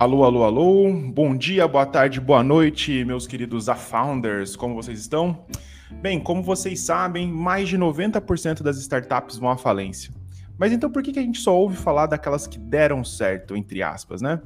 Alô, alô, alô. Bom dia, boa tarde, boa noite, meus queridos A-Founders. Como vocês estão? Bem, como vocês sabem, mais de 90% das startups vão à falência. Mas então por que a gente só ouve falar daquelas que deram certo, entre aspas, né?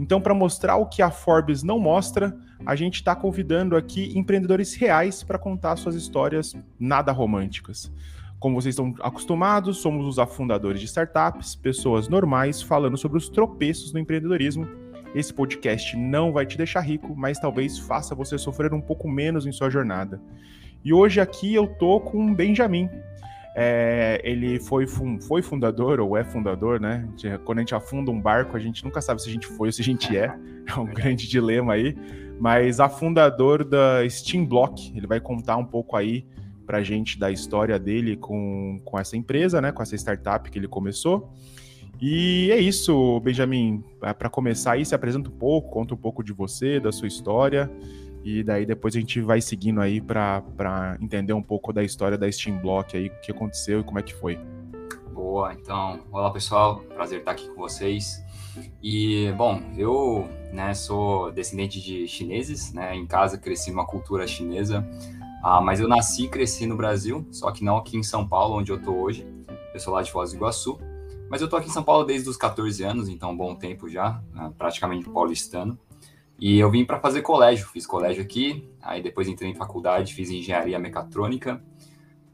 Então, para mostrar o que a Forbes não mostra, a gente está convidando aqui empreendedores reais para contar suas histórias nada românticas. Como vocês estão acostumados, somos os afundadores de startups, pessoas normais falando sobre os tropeços do empreendedorismo. Esse podcast não vai te deixar rico, mas talvez faça você sofrer um pouco menos em sua jornada. E hoje aqui eu tô com o Benjamin. É, ele foi, foi fundador, ou é fundador, né? Quando a gente afunda um barco, a gente nunca sabe se a gente foi ou se a gente é. É um grande dilema aí. Mas a fundador da Steam Block, ele vai contar um pouco aí para a gente da história dele com, com essa empresa, né, com essa startup que ele começou. E é isso, Benjamin. É, para começar aí, se apresenta um pouco, conta um pouco de você, da sua história, e daí depois a gente vai seguindo aí para entender um pouco da história da Steam Block aí, o que aconteceu e como é que foi. Boa, então, olá pessoal, prazer estar aqui com vocês. E, bom, eu né, sou descendente de chineses, né, em casa cresci numa cultura chinesa, ah, mas eu nasci e cresci no Brasil, só que não aqui em São Paulo, onde eu tô hoje. Eu sou lá de Foz do Iguaçu. Mas eu tô aqui em São Paulo desde os 14 anos, então um bom tempo já, né, praticamente paulistano. E eu vim para fazer colégio, fiz colégio aqui, aí depois entrei em faculdade, fiz engenharia mecatrônica.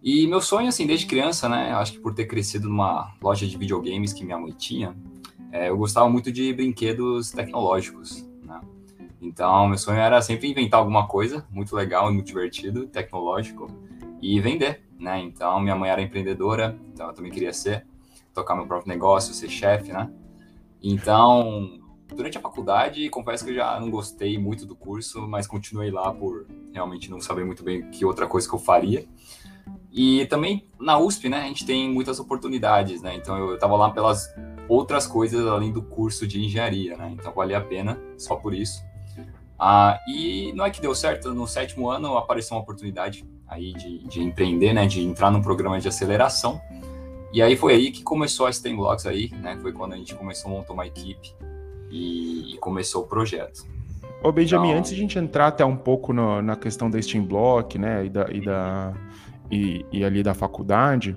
E meu sonho, assim, desde criança, né, acho que por ter crescido numa loja de videogames que minha mãe tinha, é, eu gostava muito de brinquedos tecnológicos. Então, meu sonho era sempre inventar alguma coisa muito legal muito divertido, tecnológico, e vender, né? Então, minha mãe era empreendedora, então eu também queria ser, tocar meu próprio negócio, ser chefe, né? Então, durante a faculdade, confesso que eu já não gostei muito do curso, mas continuei lá por realmente não saber muito bem que outra coisa que eu faria. E também na USP, né, a gente tem muitas oportunidades, né? Então eu estava lá pelas outras coisas além do curso de engenharia, né? Então valia a pena só por isso. Ah, e não é que deu certo, no sétimo ano apareceu uma oportunidade aí de, de empreender, né, de entrar num programa de aceleração. E aí foi aí que começou a Steam Blocks aí, né, foi quando a gente começou a montar uma equipe e, e começou o projeto. Ô Benjamin, então... antes de a gente entrar até um pouco no, na questão da Steam Block, né, e, da, e, da, e, e ali da faculdade,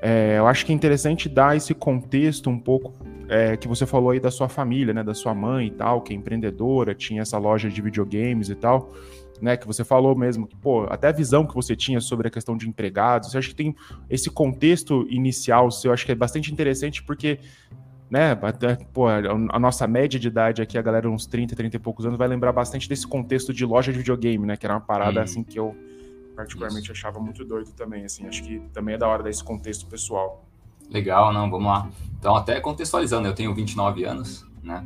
é, eu acho que é interessante dar esse contexto um pouco é, que você falou aí da sua família, né, da sua mãe e tal, que é empreendedora, tinha essa loja de videogames e tal, né, que você falou mesmo, que, pô, até a visão que você tinha sobre a questão de empregados, você acha que tem esse contexto inicial seu, acho que é bastante interessante porque, né, até, pô, a nossa média de idade aqui, a galera uns 30, 30 e poucos anos, vai lembrar bastante desse contexto de loja de videogame, né, que era uma parada, hum. assim, que eu particularmente Isso. achava muito doido também, assim, acho que também é da hora desse contexto pessoal. Legal, não, vamos lá. Então, até contextualizando, eu tenho 29 anos, né?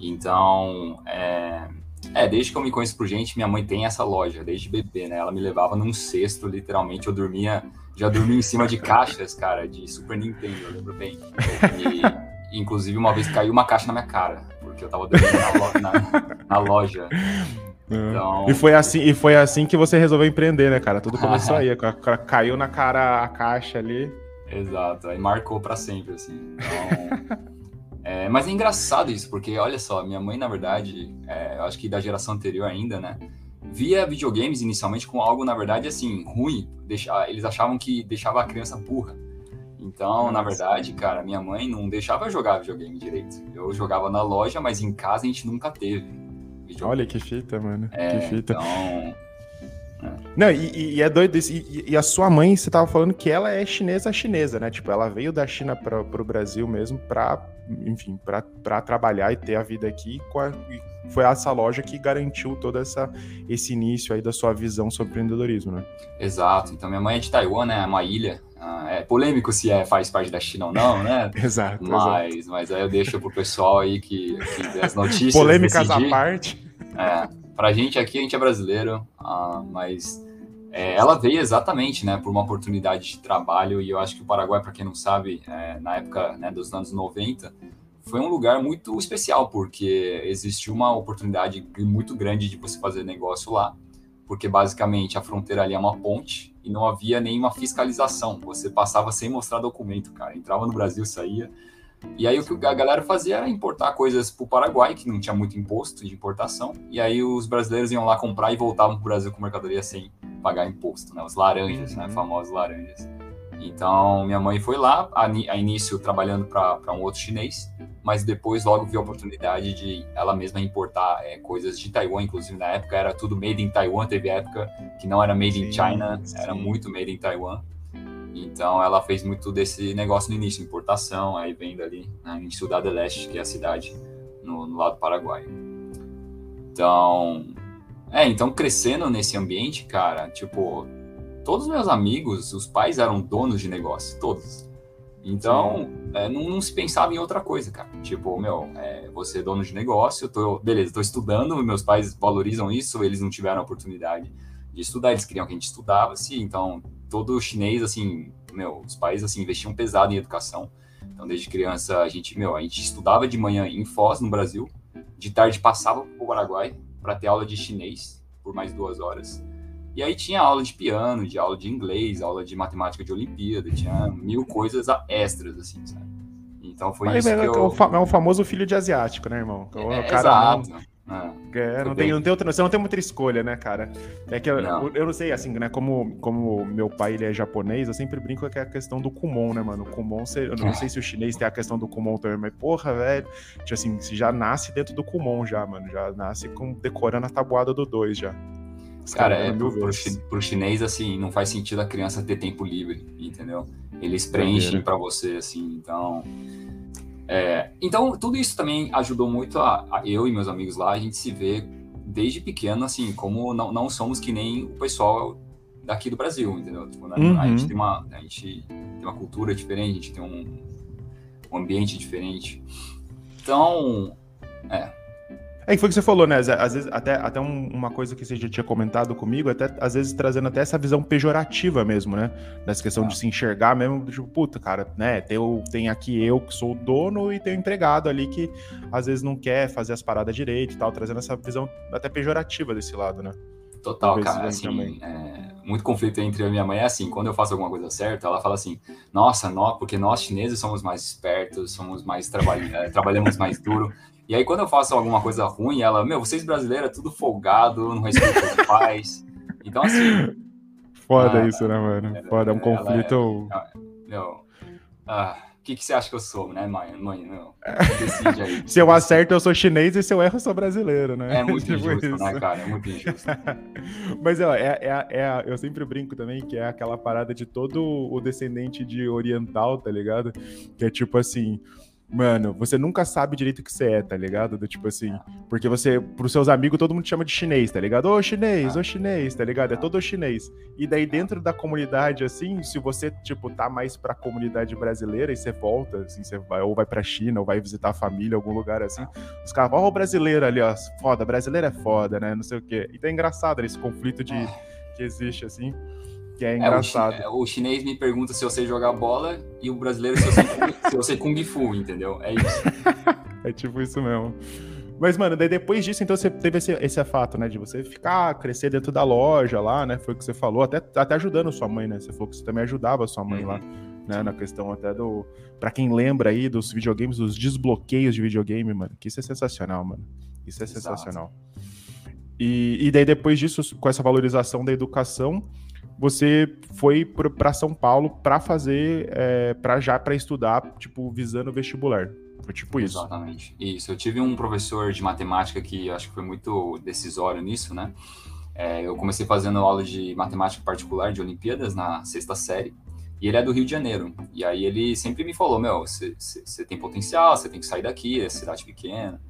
Então, é, é, desde que eu me conheço por gente, minha mãe tem essa loja, desde bebê, né? Ela me levava num cesto, literalmente, eu dormia, já dormia em cima de caixas, cara, de Super Nintendo, eu lembro bem. E, inclusive, uma vez caiu uma caixa na minha cara, porque eu tava dormindo na, na, na loja. Então... E, foi assim, e foi assim que você resolveu empreender, né, cara? Tudo começou aí, caiu na cara a caixa ali. Exato, aí marcou para sempre, assim. Então, é, mas é engraçado isso, porque olha só, minha mãe, na verdade, é, eu acho que da geração anterior ainda, né? Via videogames inicialmente com algo, na verdade, assim, ruim. Deixar, eles achavam que deixava a criança burra. Então, na verdade, cara, minha mãe não deixava eu jogar videogame direito. Eu jogava na loja, mas em casa a gente nunca teve. Videogame. Olha que fita, mano. É, que fita. Então, não, e, e, é doido isso. E, e, a sua mãe, você tava falando que ela é chinesa chinesa, né? Tipo, ela veio da China para o Brasil mesmo para, enfim, para trabalhar e ter a vida aqui. A, foi essa loja que garantiu todo essa, esse início aí da sua visão sobre empreendedorismo, né? Exato. Então, minha mãe é de Taiwan, né? É uma ilha. Ah, é polêmico se é, faz parte da China ou não, né? exato. Mas, exato. mas aí eu deixo pro pessoal aí que, que as notícias. Polêmicas decidir. à parte. É, pra gente aqui, a gente é brasileiro, uh, mas é, ela veio exatamente, né, por uma oportunidade de trabalho e eu acho que o Paraguai, para quem não sabe, é, na época né, dos anos 90, foi um lugar muito especial, porque existiu uma oportunidade muito grande de você fazer negócio lá, porque basicamente a fronteira ali é uma ponte e não havia nenhuma fiscalização, você passava sem mostrar documento, cara, entrava no Brasil, saía, E aí o que a galera fazia era importar coisas para o Paraguai, que não tinha muito imposto de importação, e aí os brasileiros iam lá comprar e voltavam para o Brasil com mercadoria sem pagar imposto, né? Os laranjas, né? uhum. né? Famosos laranjas. Então, minha mãe foi lá, a, a início trabalhando para um outro chinês, mas depois logo viu a oportunidade de ela mesma importar é, coisas de Taiwan, inclusive na época era tudo made in Taiwan, teve época que não era made sim, in China, sim. era muito made in Taiwan. Então ela fez muito desse negócio no início, importação, aí vendo ali né, em Cidade Leste, que é a cidade no, no lado paraguaio. Então, é, então crescendo nesse ambiente, cara, tipo, todos os meus amigos, os pais eram donos de negócio, todos. Então, é, não, não, se pensava em outra coisa, cara. Tipo, meu, é, você é dono de negócio, eu tô, beleza, estou estudando, meus pais valorizam isso, eles não tiveram a oportunidade de estudar, eles queriam que a gente estudasse, então todo chinês, assim, meu, os pais, assim, investiam pesado em educação. Então, desde criança, a gente, meu, a gente estudava de manhã em Foz, no Brasil, de tarde passava para o Paraguai para ter aula de chinês por mais duas horas. E aí tinha aula de piano, de aula de inglês, aula de matemática de Olimpíada, tinha mil coisas extras, assim, sabe? Então foi Mas isso é, que eu... É o famoso filho de asiático, né, irmão? O é, cara exato. Não ah, é, não, tem, não, tem outra, você não tem muita escolha, né, cara? É que eu não. eu não sei, assim, né? Como, como meu pai ele é japonês, eu sempre brinco que é a questão do Kumon, né, mano? O Kumon, eu não sei se o chinês tem a questão do Kumon também, mas porra, velho. Tipo assim, já nasce dentro do Kumon já, mano. Já nasce com, decorando a tabuada do 2 já. Cara, é, pro, pro, chinês, assim, não faz sentido a criança ter tempo livre, entendeu? Eles preenchem para você, assim, então. É, então, tudo isso também ajudou muito a, a, eu e meus amigos lá, a gente se ver desde pequeno, assim, como não, não somos que nem o pessoal daqui do Brasil, entendeu? Tipo, né? uhum. A gente tem uma, a gente tem uma cultura diferente, a gente tem um, um ambiente diferente. Então, é, é que foi o que você falou, né? Às vezes, até, até uma coisa que você já tinha comentado comigo, até às vezes trazendo até essa visão pejorativa mesmo, né? Nessa questão ah. de se enxergar mesmo, tipo, puta, cara, né? Tem, tem aqui eu que sou o dono e tem o empregado ali que às vezes não quer fazer as paradas direito e tal, trazendo essa visão até pejorativa desse lado, né? Total, cara, assim, é, muito conflito entre e minha mãe é assim, quando eu faço alguma coisa certa, ela fala assim, nossa, nós, porque nós chineses somos mais espertos, somos mais, trabalh trabalhamos mais duro, e aí, quando eu faço alguma coisa ruim, ela, meu, vocês brasileiros é tudo folgado, não respeitam os pais. Então, assim. Foda ah, isso, né, mano? Foda, é um conflito. É, meu, ah, o que, que você acha que eu sou, né, mãe? Mãe, meu, decide aí. se eu acerto, eu sou chinês e se eu erro, eu sou brasileiro, né? É muito tipo injusto, né, isso. né, cara? É muito injusto. Mas, ó, é, é, é, eu sempre brinco também que é aquela parada de todo o descendente de oriental, tá ligado? Que é tipo assim Mano, você nunca sabe direito o que você é, tá ligado? Do tipo assim, porque você, pros seus amigos, todo mundo chama de chinês, tá ligado? Ô chinês, ô chinês, tá ligado? É todo chinês. E daí dentro da comunidade, assim, se você, tipo, tá mais pra comunidade brasileira e você volta, assim, você vai, ou vai pra China, ou vai visitar a família, algum lugar assim, os caras, ó, o brasileiro ali, ó, foda, brasileiro é foda, né? Não sei o quê. Então é engraçado esse conflito de que existe, assim. Que é engraçado. É, o, chinês me pergunta se eu sei jogar bola e o brasileiro se eu sei, se eu sei Kung Fu, entendeu? É isso. é tipo isso mesmo. Mas, mano, daí depois disso, então você teve esse, esse fato, né? De você ficar, crescer dentro da loja lá, né? Foi o que você falou, até, até ajudando sua mãe, né? Você falou que você também ajudava sua mãe uhum. lá, né? Na questão até do. Pra quem lembra aí dos videogames, dos desbloqueios de videogame, mano. Que isso é sensacional, mano. Isso é Exato. sensacional. E, e daí depois disso, com essa valorização da educação, você foi para São Paulo para fazer, é, para já para estudar, tipo, visando o vestibular. Foi tipo isso. Exatamente. Isso. Eu tive um professor de matemática que acho que foi muito decisório nisso, né? É, eu comecei fazendo aula de matemática particular de Olimpíadas na sexta série. E ele é do Rio de Janeiro. E aí ele sempre me falou: Meu, você tem potencial, você tem que sair daqui, é cidade pequena.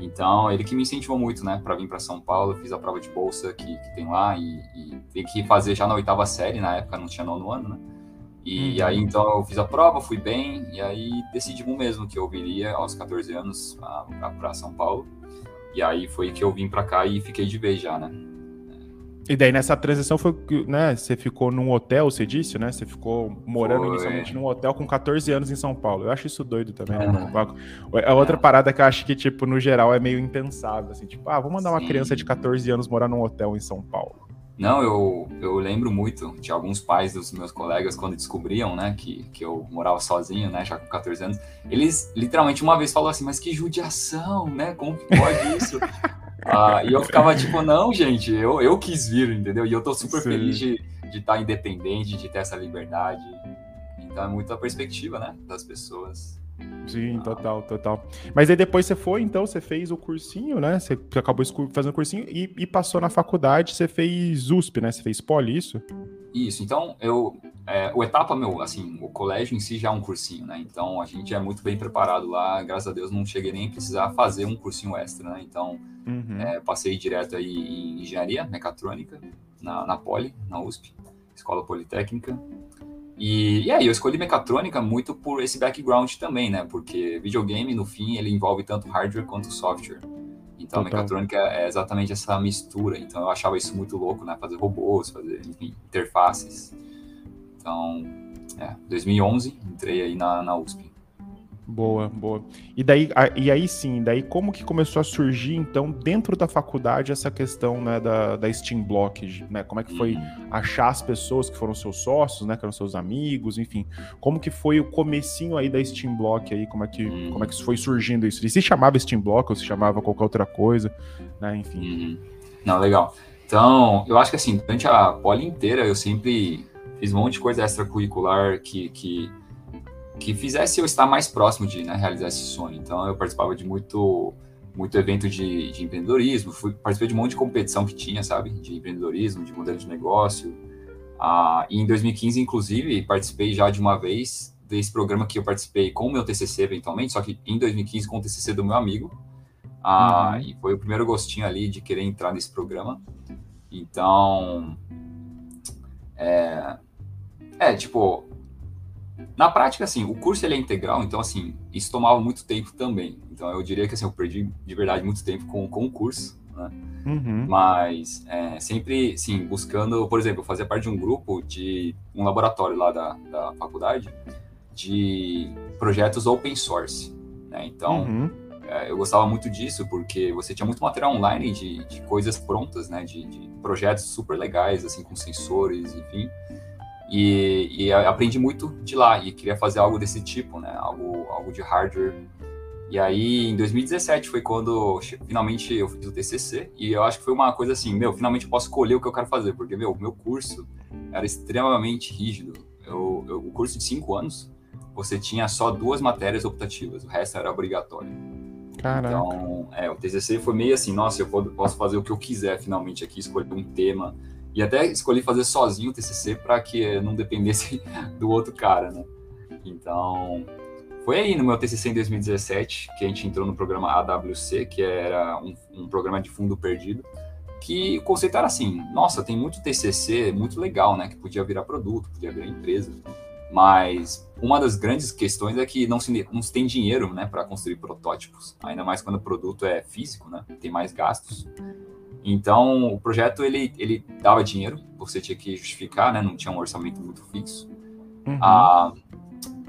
Então, ele que me incentivou muito, né, para vir para São Paulo. Fiz a prova de bolsa que, que tem lá e, e tem que fazer já na oitava série, na época não tinha nono ano, né? E uhum. aí, então, eu fiz a prova, fui bem, e aí decidimos mesmo que eu viria aos 14 anos para São Paulo. E aí foi que eu vim para cá e fiquei de vez já, né? E daí nessa transição foi, né, você ficou num hotel, você disse, né? Você ficou morando foi. inicialmente num hotel com 14 anos em São Paulo. Eu acho isso doido também, né, mano? É outra parada que eu acho que, tipo, no geral é meio impensável, assim, tipo, ah, vou mandar Sim. uma criança de 14 anos morar num hotel em São Paulo. Não, eu, eu lembro muito de alguns pais dos meus colegas, quando descobriam, né, que, que eu morava sozinho, né, já com 14 anos, eles literalmente uma vez falaram assim, mas que judiação, né, como que pode isso? ah, e eu ficava tipo, não, gente, eu, eu quis vir, entendeu? E eu tô super Sim. feliz de estar de tá independente, de ter essa liberdade. Então é muito a perspectiva, né, das pessoas. Sim, total, total. Mas aí depois você foi, então, você fez o cursinho, né? Você acabou fazendo o cursinho e, e passou na faculdade, você fez USP, né? Você fez poli, isso? Isso, então eu. É, o etapa, meu, assim, o colégio em si já é um cursinho, né? Então a gente é muito bem preparado lá, graças a Deus não cheguei nem a precisar fazer um cursinho extra, né? Então uhum. é, passei direto aí em engenharia mecatrônica, na, na Poli, na USP, Escola Politécnica. E, e, aí, eu escolhi mecatrônica muito por esse background também, né? Porque videogame, no fim, ele envolve tanto hardware quanto software. Então, a mecatrônica é exatamente essa mistura. Então, eu achava isso muito louco, né? Fazer robôs, fazer, enfim, interfaces. Então, é, 2011, entrei aí na, na USP. Boa, boa. E daí, e aí sim, daí como que começou a surgir, então, dentro da faculdade, essa questão né, da, da Steam Block, né? Como é que foi uhum. achar as pessoas que foram seus sócios, né? Que eram seus amigos, enfim. Como que foi o comecinho aí da Steam Block aí? Como é que, uhum. como é que foi surgindo isso? E se chamava Steam Block ou se chamava qualquer outra coisa, né? Enfim. Uhum. Não, legal. Então, eu acho que assim, durante a poli inteira, eu sempre fiz um monte de coisa extracurricular que, que que fizesse eu estar mais próximo de né, realizar esse sonho. Então eu participava de muito muito evento de, de, empreendedorismo, fui participei de um monte de competição que tinha, sabe, de empreendedorismo, de modelo de negócio. Ah, e em 2015, inclusive, participei já de uma vez desse programa que eu participei com o meu TCC eventualmente, só que em 2015 com o TCC do meu amigo. Ah, uhum. E foi o primeiro gostinho ali de querer entrar nesse programa. Então, é, é tipo, na prática, assim, o curso ele é integral, então, assim, isso tomava muito tempo também. Então, eu diria que, assim, eu perdi, de verdade, muito tempo com, com o curso, né? Uhum. Mas, é, sempre, sim, buscando, por exemplo, fazer parte de um grupo de um laboratório lá da, da faculdade de projetos open source, né? Então, uhum. é, eu gostava muito disso porque você tinha muito material online de, de coisas prontas, né? De, de projetos super legais, assim, com sensores, enfim. E, e, aprendi muito de lá e queria fazer algo desse tipo, né? Algo, algo de hardware. E aí, em 2017 foi quando finalmente eu fiz o TCC e eu acho que foi uma coisa assim, meu, finalmente eu posso escolher o que eu quero fazer, porque, meu, o meu curso era extremamente rígido. Eu, eu, o curso de cinco anos, você tinha só duas matérias optativas, o resto era obrigatório. Caraca. Então, é, o TCC foi meio assim, nossa, eu posso fazer o que eu quiser finalmente aqui, escolher um tema, e até escolhi fazer sozinho o TCC para que não dependesse do outro cara, né? Então, foi aí no meu TCC em 2017 que a gente entrou no programa AWC, que era um, um programa de fundo perdido, que o conceito era assim, nossa, tem muito TCC muito legal, né? Que podia virar produto, podia virar empresa, mas uma das grandes questões é que não se, não se tem dinheiro, né, para construir protótipos, ainda mais quando o produto é físico, né? Tem mais gastos. Então, o projeto ele, ele dava dinheiro, você tinha que justificar, né? Não tinha um orçamento muito fixo. Uhum. Ah,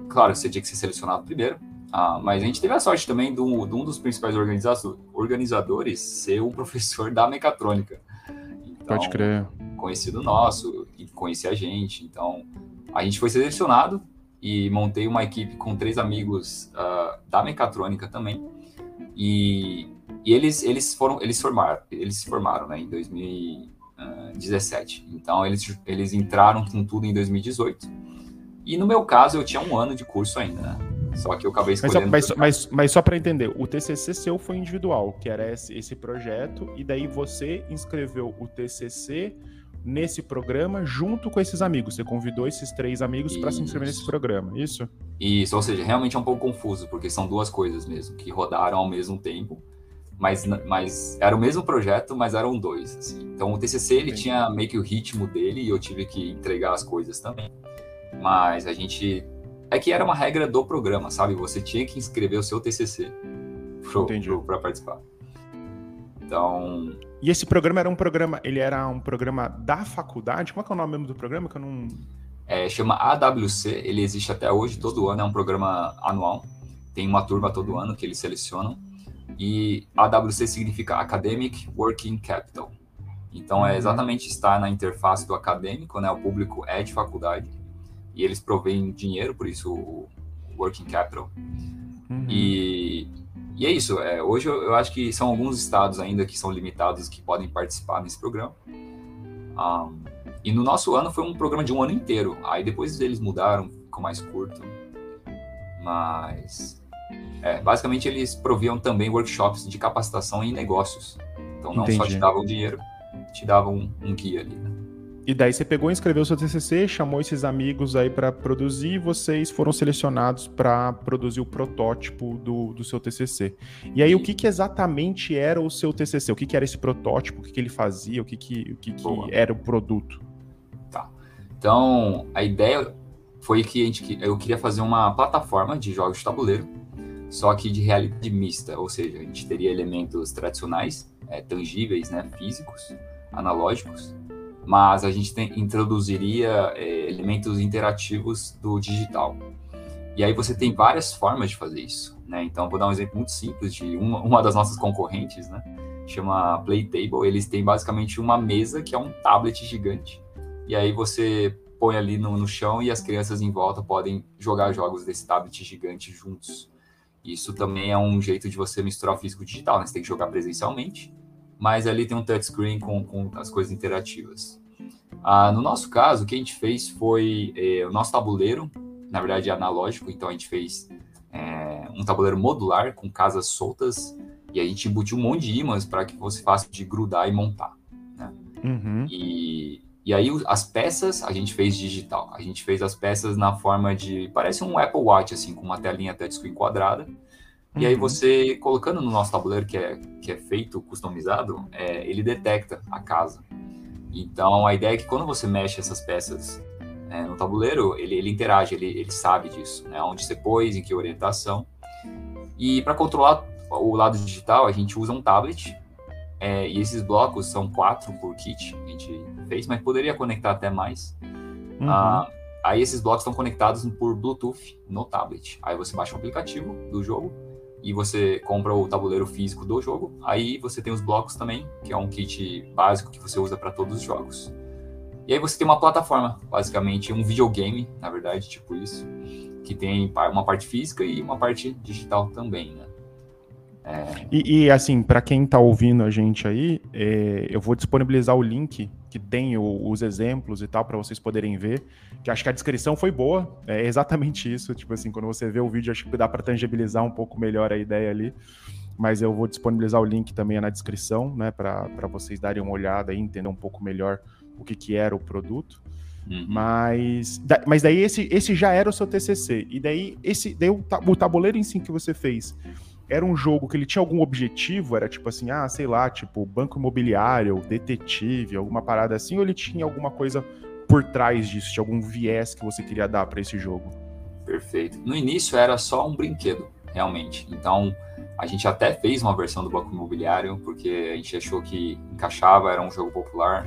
claro, você tinha que ser selecionado primeiro. Ah, mas a gente teve a sorte também de um, de um dos principais organizadores ser um professor da mecatrônica. Então, Pode crer. Conhecido nosso e conhecia a gente. Então, a gente foi selecionado e montei uma equipe com três amigos uh, da mecatrônica também. E e eles, eles foram, eles formaram, eles se formaram, né, em 2017. Então eles, eles entraram com tudo em 2018. E no meu caso eu tinha um ano de curso ainda, né? Só que eu acabei escolhendo. Mas, só, mas, mas, mas só para entender, o TCC seu foi individual, que era esse, esse projeto, e daí você inscreveu o TCC nesse programa junto com esses amigos. Você convidou esses três amigos para se inscrever nesse programa, isso? Isso, ou seja, realmente é um pouco confuso, porque são duas coisas mesmo, que rodaram ao mesmo tempo mas, mas era o mesmo projeto, mas eram dois. Assim. Então o TCC ele tinha meio que o ritmo dele e eu tive que entregar as coisas também. Mas a gente é que era uma regra do programa, sabe? Você tinha que inscrever o seu TCC para participar. Então. E esse programa era um programa, ele era um programa da faculdade? Qual é, é o nome mesmo do programa que eu não? É, chama AWC. Ele existe até hoje, todo ano é um programa anual. Tem uma turma todo ano que eles selecionam e AWC significa Academic Working Capital. Então, é uhum. exatamente estar na interface do acadêmico, né? O público é de faculdade e eles provêm dinheiro, por isso o working capital. Uhum. E, e é isso. É, hoje eu, eu, acho que são alguns estados ainda que são limitados que podem participar nesse programa. Um, e no nosso ano foi um programa de um ano inteiro. Aí depois eles mudaram, ficou mais curto. Mas é, basicamente eles proviam também workshops de capacitação em negócios. Então não Entendi. só te davam dinheiro, te davam um, um guia ali. Né? E daí você pegou, inscreveu seu TCC, chamou esses amigos aí para produzir, e vocês foram selecionados para produzir o protótipo do, do seu TCC. E aí, e... o que, que exatamente era o seu TCC? O que, que era esse protótipo? O que, que ele fazia? O que, que, o que, que era o produto? Tá. Então, a ideia foi que a gente, eu queria fazer uma plataforma de jogos de tabuleiro, só que de realidade mista, ou seja, a gente teria elementos tradicionais, é, tangíveis, né, físicos, analógicos, mas a gente tem, introduziria é, elementos interativos do digital. E aí você tem várias formas de fazer isso, né? Então, vou dar um exemplo muito simples de uma, uma das nossas concorrentes, né? Chama Playtable. Eles têm basicamente uma mesa que é um tablet gigante. E aí você põe ali no, no chão e as crianças em volta podem jogar jogos desse tablet gigante juntos. Isso também é um jeito de você misturar o físico e o digital, né? Você tem que jogar presencialmente mas ali tem um touchscreen com, com as coisas interativas. Ah, no nosso caso, o que a gente fez foi eh, o nosso tabuleiro, na verdade é analógico, então a gente fez eh, um tabuleiro modular com casas soltas e a gente embutiu um monte de ímãs para que fosse fácil de grudar e montar. Né? Uhum. E, e aí as peças a gente fez digital. A gente fez as peças na forma de parece um Apple Watch assim com uma telinha touchscreen quadrada e aí uhum. você, colocando no nosso tabuleiro, que é, que é feito, customizado, é, ele detecta a casa. Então, a ideia é que quando você mexe essas peças é, no tabuleiro, ele, ele interage, ele, ele sabe disso, né? Onde você pôs, em que orientação. E para controlar o lado digital, a gente usa um tablet. É, e esses blocos são quatro por kit, a gente fez, mas poderia conectar até mais. Uhum. Ah, aí esses blocos estão conectados por Bluetooth no tablet. Aí você baixa o aplicativo do jogo e você compra o tabuleiro físico do jogo. Aí você tem os blocos também, que é um kit básico que você usa para todos os jogos. E aí você tem uma plataforma, basicamente um videogame, na verdade, tipo isso, que tem uma parte física e uma parte digital também, né? É... E, e, assim, para quem está ouvindo a gente aí, é, eu vou disponibilizar o link que tem o, os exemplos e tal para vocês poderem ver. Que acho que a descrição foi boa. É exatamente isso. Tipo assim, quando você vê o vídeo, acho que dá para tangibilizar um pouco melhor a ideia ali. Mas eu vou disponibilizar o link também na descrição, né, para vocês darem uma olhada e entender um pouco melhor o que, que era o produto. Uhum. Mas, da, mas daí esse, esse já era o seu TCC. E daí, esse, daí o, o tabuleiro em si que você fez era um jogo que ele tinha algum objetivo? Era tipo assim, ah, sei lá, tipo banco imobiliário, detetive, alguma parada assim? Ou ele tinha alguma coisa por trás disso? Tinha algum viés que você queria dar para esse jogo? Perfeito. No início era só um brinquedo, realmente. Então a gente até fez uma versão do banco imobiliário porque a gente achou que encaixava, era um jogo popular.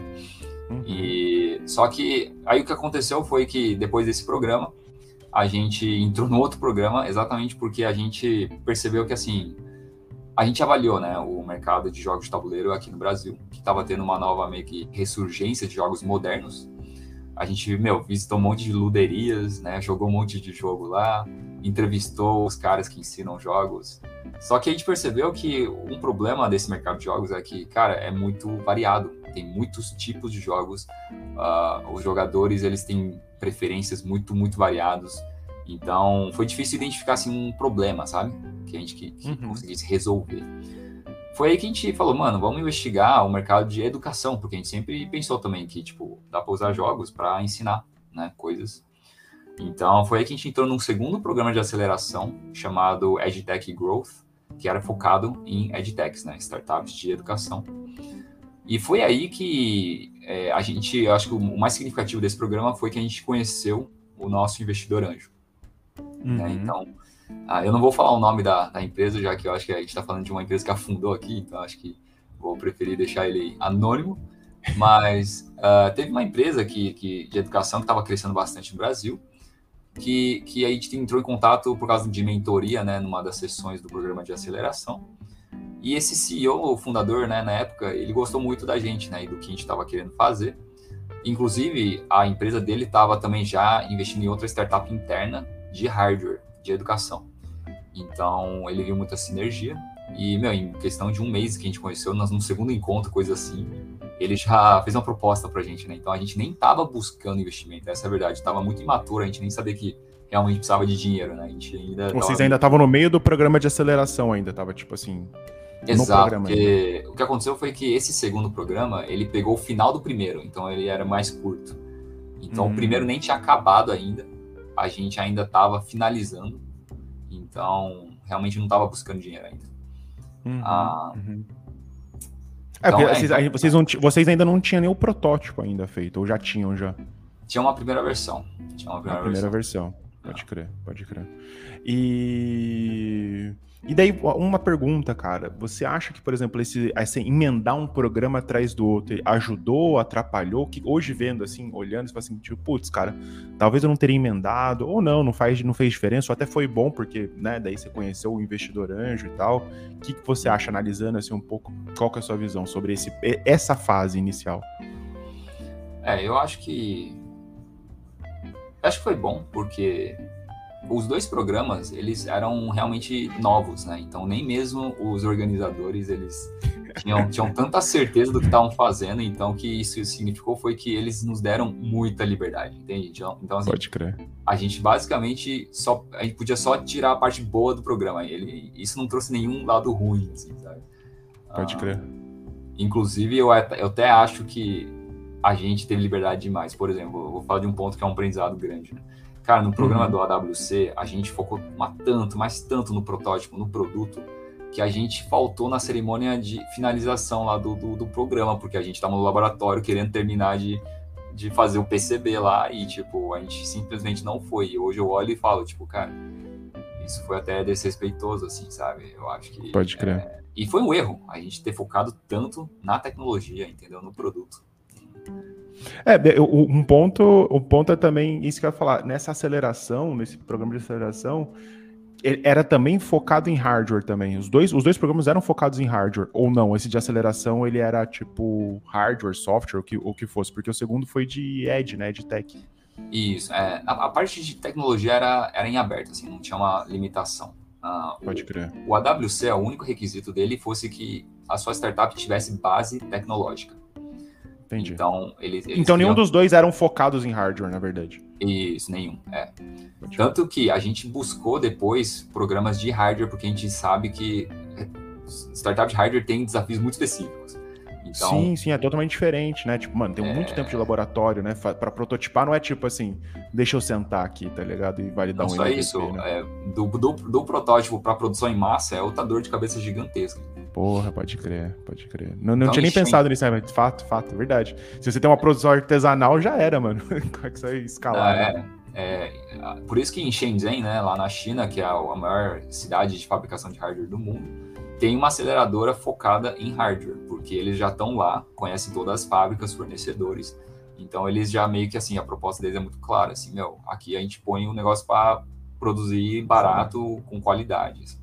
Uhum. E só que aí o que aconteceu foi que depois desse programa a gente entrou no outro programa exatamente porque a gente percebeu que, assim, a gente avaliou, né, o mercado de jogos de tabuleiro aqui no Brasil, que estava tendo uma nova meio que ressurgência de jogos modernos. A gente, meu, visitou um monte de luderias, né, jogou um monte de jogo lá, entrevistou os caras que ensinam jogos. Só que a gente percebeu que um problema desse mercado de jogos é que, cara, é muito variado. Tem muitos tipos de jogos. Uh, os jogadores, eles têm preferências muito, muito variados. Então, foi difícil identificar assim, um problema, sabe? Que a gente que, que uhum. conseguisse resolver. Foi aí que a gente falou, mano, vamos investigar o mercado de educação, porque a gente sempre pensou também que, tipo, dá para usar jogos para ensinar, né, coisas. Então, foi aí que a gente entrou num segundo programa de aceleração chamado EdTech Growth, que era focado em EdTechs, né, startups de educação. E foi aí que é, a gente, acho que o mais significativo desse programa foi que a gente conheceu o nosso investidor anjo. Né? Uhum. Né? Então, ah, eu não vou falar o nome da, da, empresa, já que eu acho que a gente está falando de uma empresa que afundou aqui, então acho que vou preferir deixar ele anônimo. Mas uh, teve uma empresa que, que de educação que estava crescendo bastante no Brasil, que, que a gente entrou em contato por causa de mentoria, né, numa das sessões do programa de aceleração. E esse CEO, o fundador, né, na época, ele gostou muito da gente, né, e do que a gente estava querendo fazer. Inclusive, a empresa dele estava também já investindo em outra startup interna de hardware, de educação. Então, ele viu muita sinergia. E, meu, em questão de um mês que a gente conheceu, nós, no segundo encontro, coisa assim, ele já fez uma proposta pra gente, né? Então, a gente nem tava buscando investimento, essa é a verdade. Tava muito imaturo, a gente nem sabia que realmente precisava de dinheiro, né? A gente ainda Vocês ainda estavam no meio do programa de aceleração ainda, tava tipo assim... Exato, porque o que aconteceu foi que esse segundo programa, ele pegou o final do primeiro, então ele era mais curto. Então, hum. o primeiro nem tinha acabado ainda, a gente ainda estava finalizando, então realmente não estava buscando dinheiro ainda. Uhum, ah, uhum. É, então, é, vocês, vocês, não, vocês, ainda não tinham nem o protótipo ainda feito, ou já tinham já? Tinha uma primeira versão. Tinha uma primeira, a primeira versão. versão. Pode crer, pode crer. E e daí, uma pergunta, cara. Você acha que, por exemplo, esse, esse emendar um programa atrás do outro ajudou, atrapalhou? Que hoje vendo, assim, olhando, você fala assim, tipo, putz, cara, talvez eu não teria emendado, ou não, não, faz, não fez diferença, ou até foi bom, porque, né, daí você conheceu o investidor anjo e tal. O que, que você acha, analisando, assim, um pouco, qual que é a sua visão sobre esse, essa fase inicial? É, eu acho que. Acho que foi bom, porque os dois programas, eles eram realmente novos, né? Então, nem mesmo os organizadores, eles tinham, tinham tanta certeza do que estavam fazendo, então, que isso significou foi que eles nos deram muita liberdade, entende? Então, então assim, Pode crer. A gente, basicamente, só, a gente podia só tirar a parte boa do programa. Ele, isso não trouxe nenhum lado ruim, assim, sabe? Pode ah, crer. Inclusive, eu, eu até acho que a gente teve liberdade demais. Por exemplo, eu vou falar de um ponto que é um aprendizado grande, né? Cara, no programa uhum. do AWC, a gente focou tanto, mas tanto no protótipo, no produto, que a gente faltou na cerimônia de finalização lá do, do, do programa, porque a gente estava no laboratório querendo terminar de, de fazer o PCB lá e, tipo, a gente simplesmente não foi. E hoje eu olho e falo, tipo, cara, isso foi até desrespeitoso, assim, sabe? Eu acho que. Pode crer. É... E foi um erro a gente ter focado tanto na tecnologia, entendeu? No produto. É, um ponto, um ponto é também isso que eu ia falar. Nessa aceleração, nesse programa de aceleração, era também focado em hardware também. Os dois, os dois programas eram focados em hardware, ou não? Esse de aceleração, ele era tipo hardware, software, o que, o que fosse, porque o segundo foi de Edge, né, de tech. Isso, é, a, a, parte de tecnologia era, era em aberto, assim, não tinha uma limitação. Uh, Pode crer. O, o AWC, o único requisito dele fosse que a sua startup tivesse base tecnológica. Entendi. Então, eles, eles então nenhum dos dois eram focados em hardware, na verdade. Isso, nenhum. É. Tanto que a gente buscou depois programas de hardware, porque a gente sabe que startup de hardware tem desafios muito específicos. Então, sim, sim, é totalmente diferente, né? Tipo, mano, tem é... muito tempo de laboratório, né? Para prototipar não é tipo assim, deixa eu sentar aqui, tá ligado? E validar não um só MVP, isso, né? é, do, do, do protótipo para produção em massa é outra dor de cabeça gigantesca. Porra, pode crer, pode crer. Não, não então, tinha nem pensado nisso, mas fato, fato, é verdade. Se você tem uma produção artesanal, já era, mano. Como é que você vai escalar? É, né? é, por isso que em Shenzhen, né, lá na China, que é a maior cidade de fabricação de hardware do mundo, tem uma aceleradora focada em hardware, porque eles já estão lá, conhecem todas as fábricas, fornecedores. Então eles já meio que assim, a proposta deles é muito clara, assim, meu, aqui a gente põe um negócio para produzir barato com qualidade. Assim.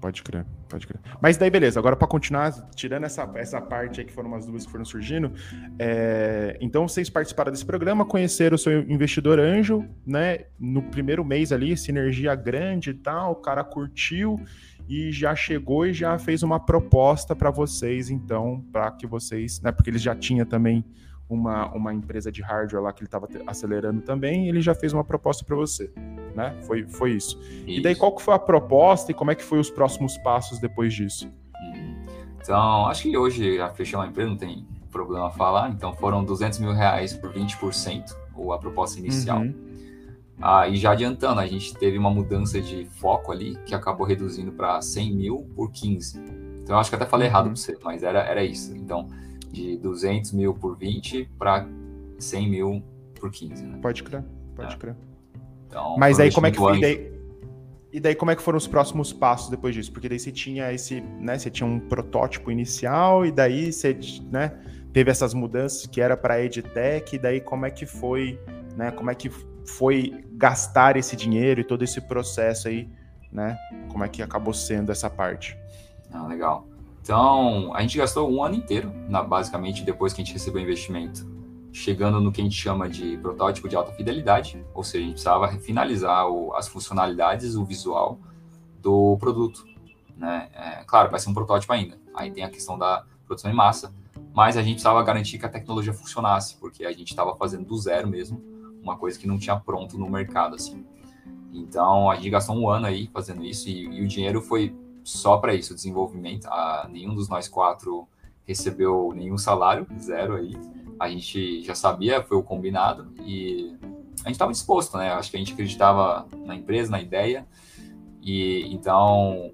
Pode crer, pode crer. Mas daí, beleza, agora para continuar, tirando essa, essa parte aí que foram umas dúvidas que foram surgindo, é, então vocês participaram desse programa, conheceram o seu investidor anjo, né? No primeiro mês ali, sinergia grande e tal, o cara curtiu e já chegou e já fez uma proposta para vocês, então, para que vocês, né? Porque ele já tinha também uma, uma empresa de hardware lá que ele estava acelerando também, ele já fez uma proposta para você, né? Foi, foi isso. isso. E daí qual que foi a proposta e como é que foi os próximos passos depois disso? Uhum. Então, acho que hoje já fechei uma empresa, não tem problema falar, então foram 200 mil reais por 20%, ou a proposta inicial. Uhum. Ah, e já adiantando, a gente teve uma mudança de foco ali, que acabou reduzindo para 100 mil por 15. Então, acho que até falei errado uhum. para você, mas era, era isso. Então, de 200 mil por 20 para 100 mil por 15. Né? Pode crer, pode é. crer. Então, Mas aí como é que foi? Daí, e daí como é que foram os próximos passos depois disso? Porque daí você tinha esse, né, você tinha um protótipo inicial e daí você, né, teve essas mudanças que era para EdTech, e daí como é que foi, né, como é que foi gastar esse dinheiro e todo esse processo aí, né? Como é que acabou sendo essa parte? Ah, legal. Então, a gente gastou um ano inteiro, na, basicamente, depois que a gente recebeu o investimento, chegando no que a gente chama de protótipo de alta fidelidade, ou seja, a gente precisava finalizar o, as funcionalidades, o visual do produto. Né? É, claro, vai ser um protótipo ainda. Aí tem a questão da produção em massa, mas a gente precisava garantir que a tecnologia funcionasse, porque a gente estava fazendo do zero mesmo, uma coisa que não tinha pronto no mercado, assim. Então, a gente gastou um ano aí fazendo isso e, e o dinheiro foi só para isso, desenvolvimento. A, nenhum dos nós quatro recebeu nenhum salário, zero aí. A gente já sabia, foi o combinado e a gente estava disposto, né? Acho que a gente acreditava na empresa, na ideia. E então,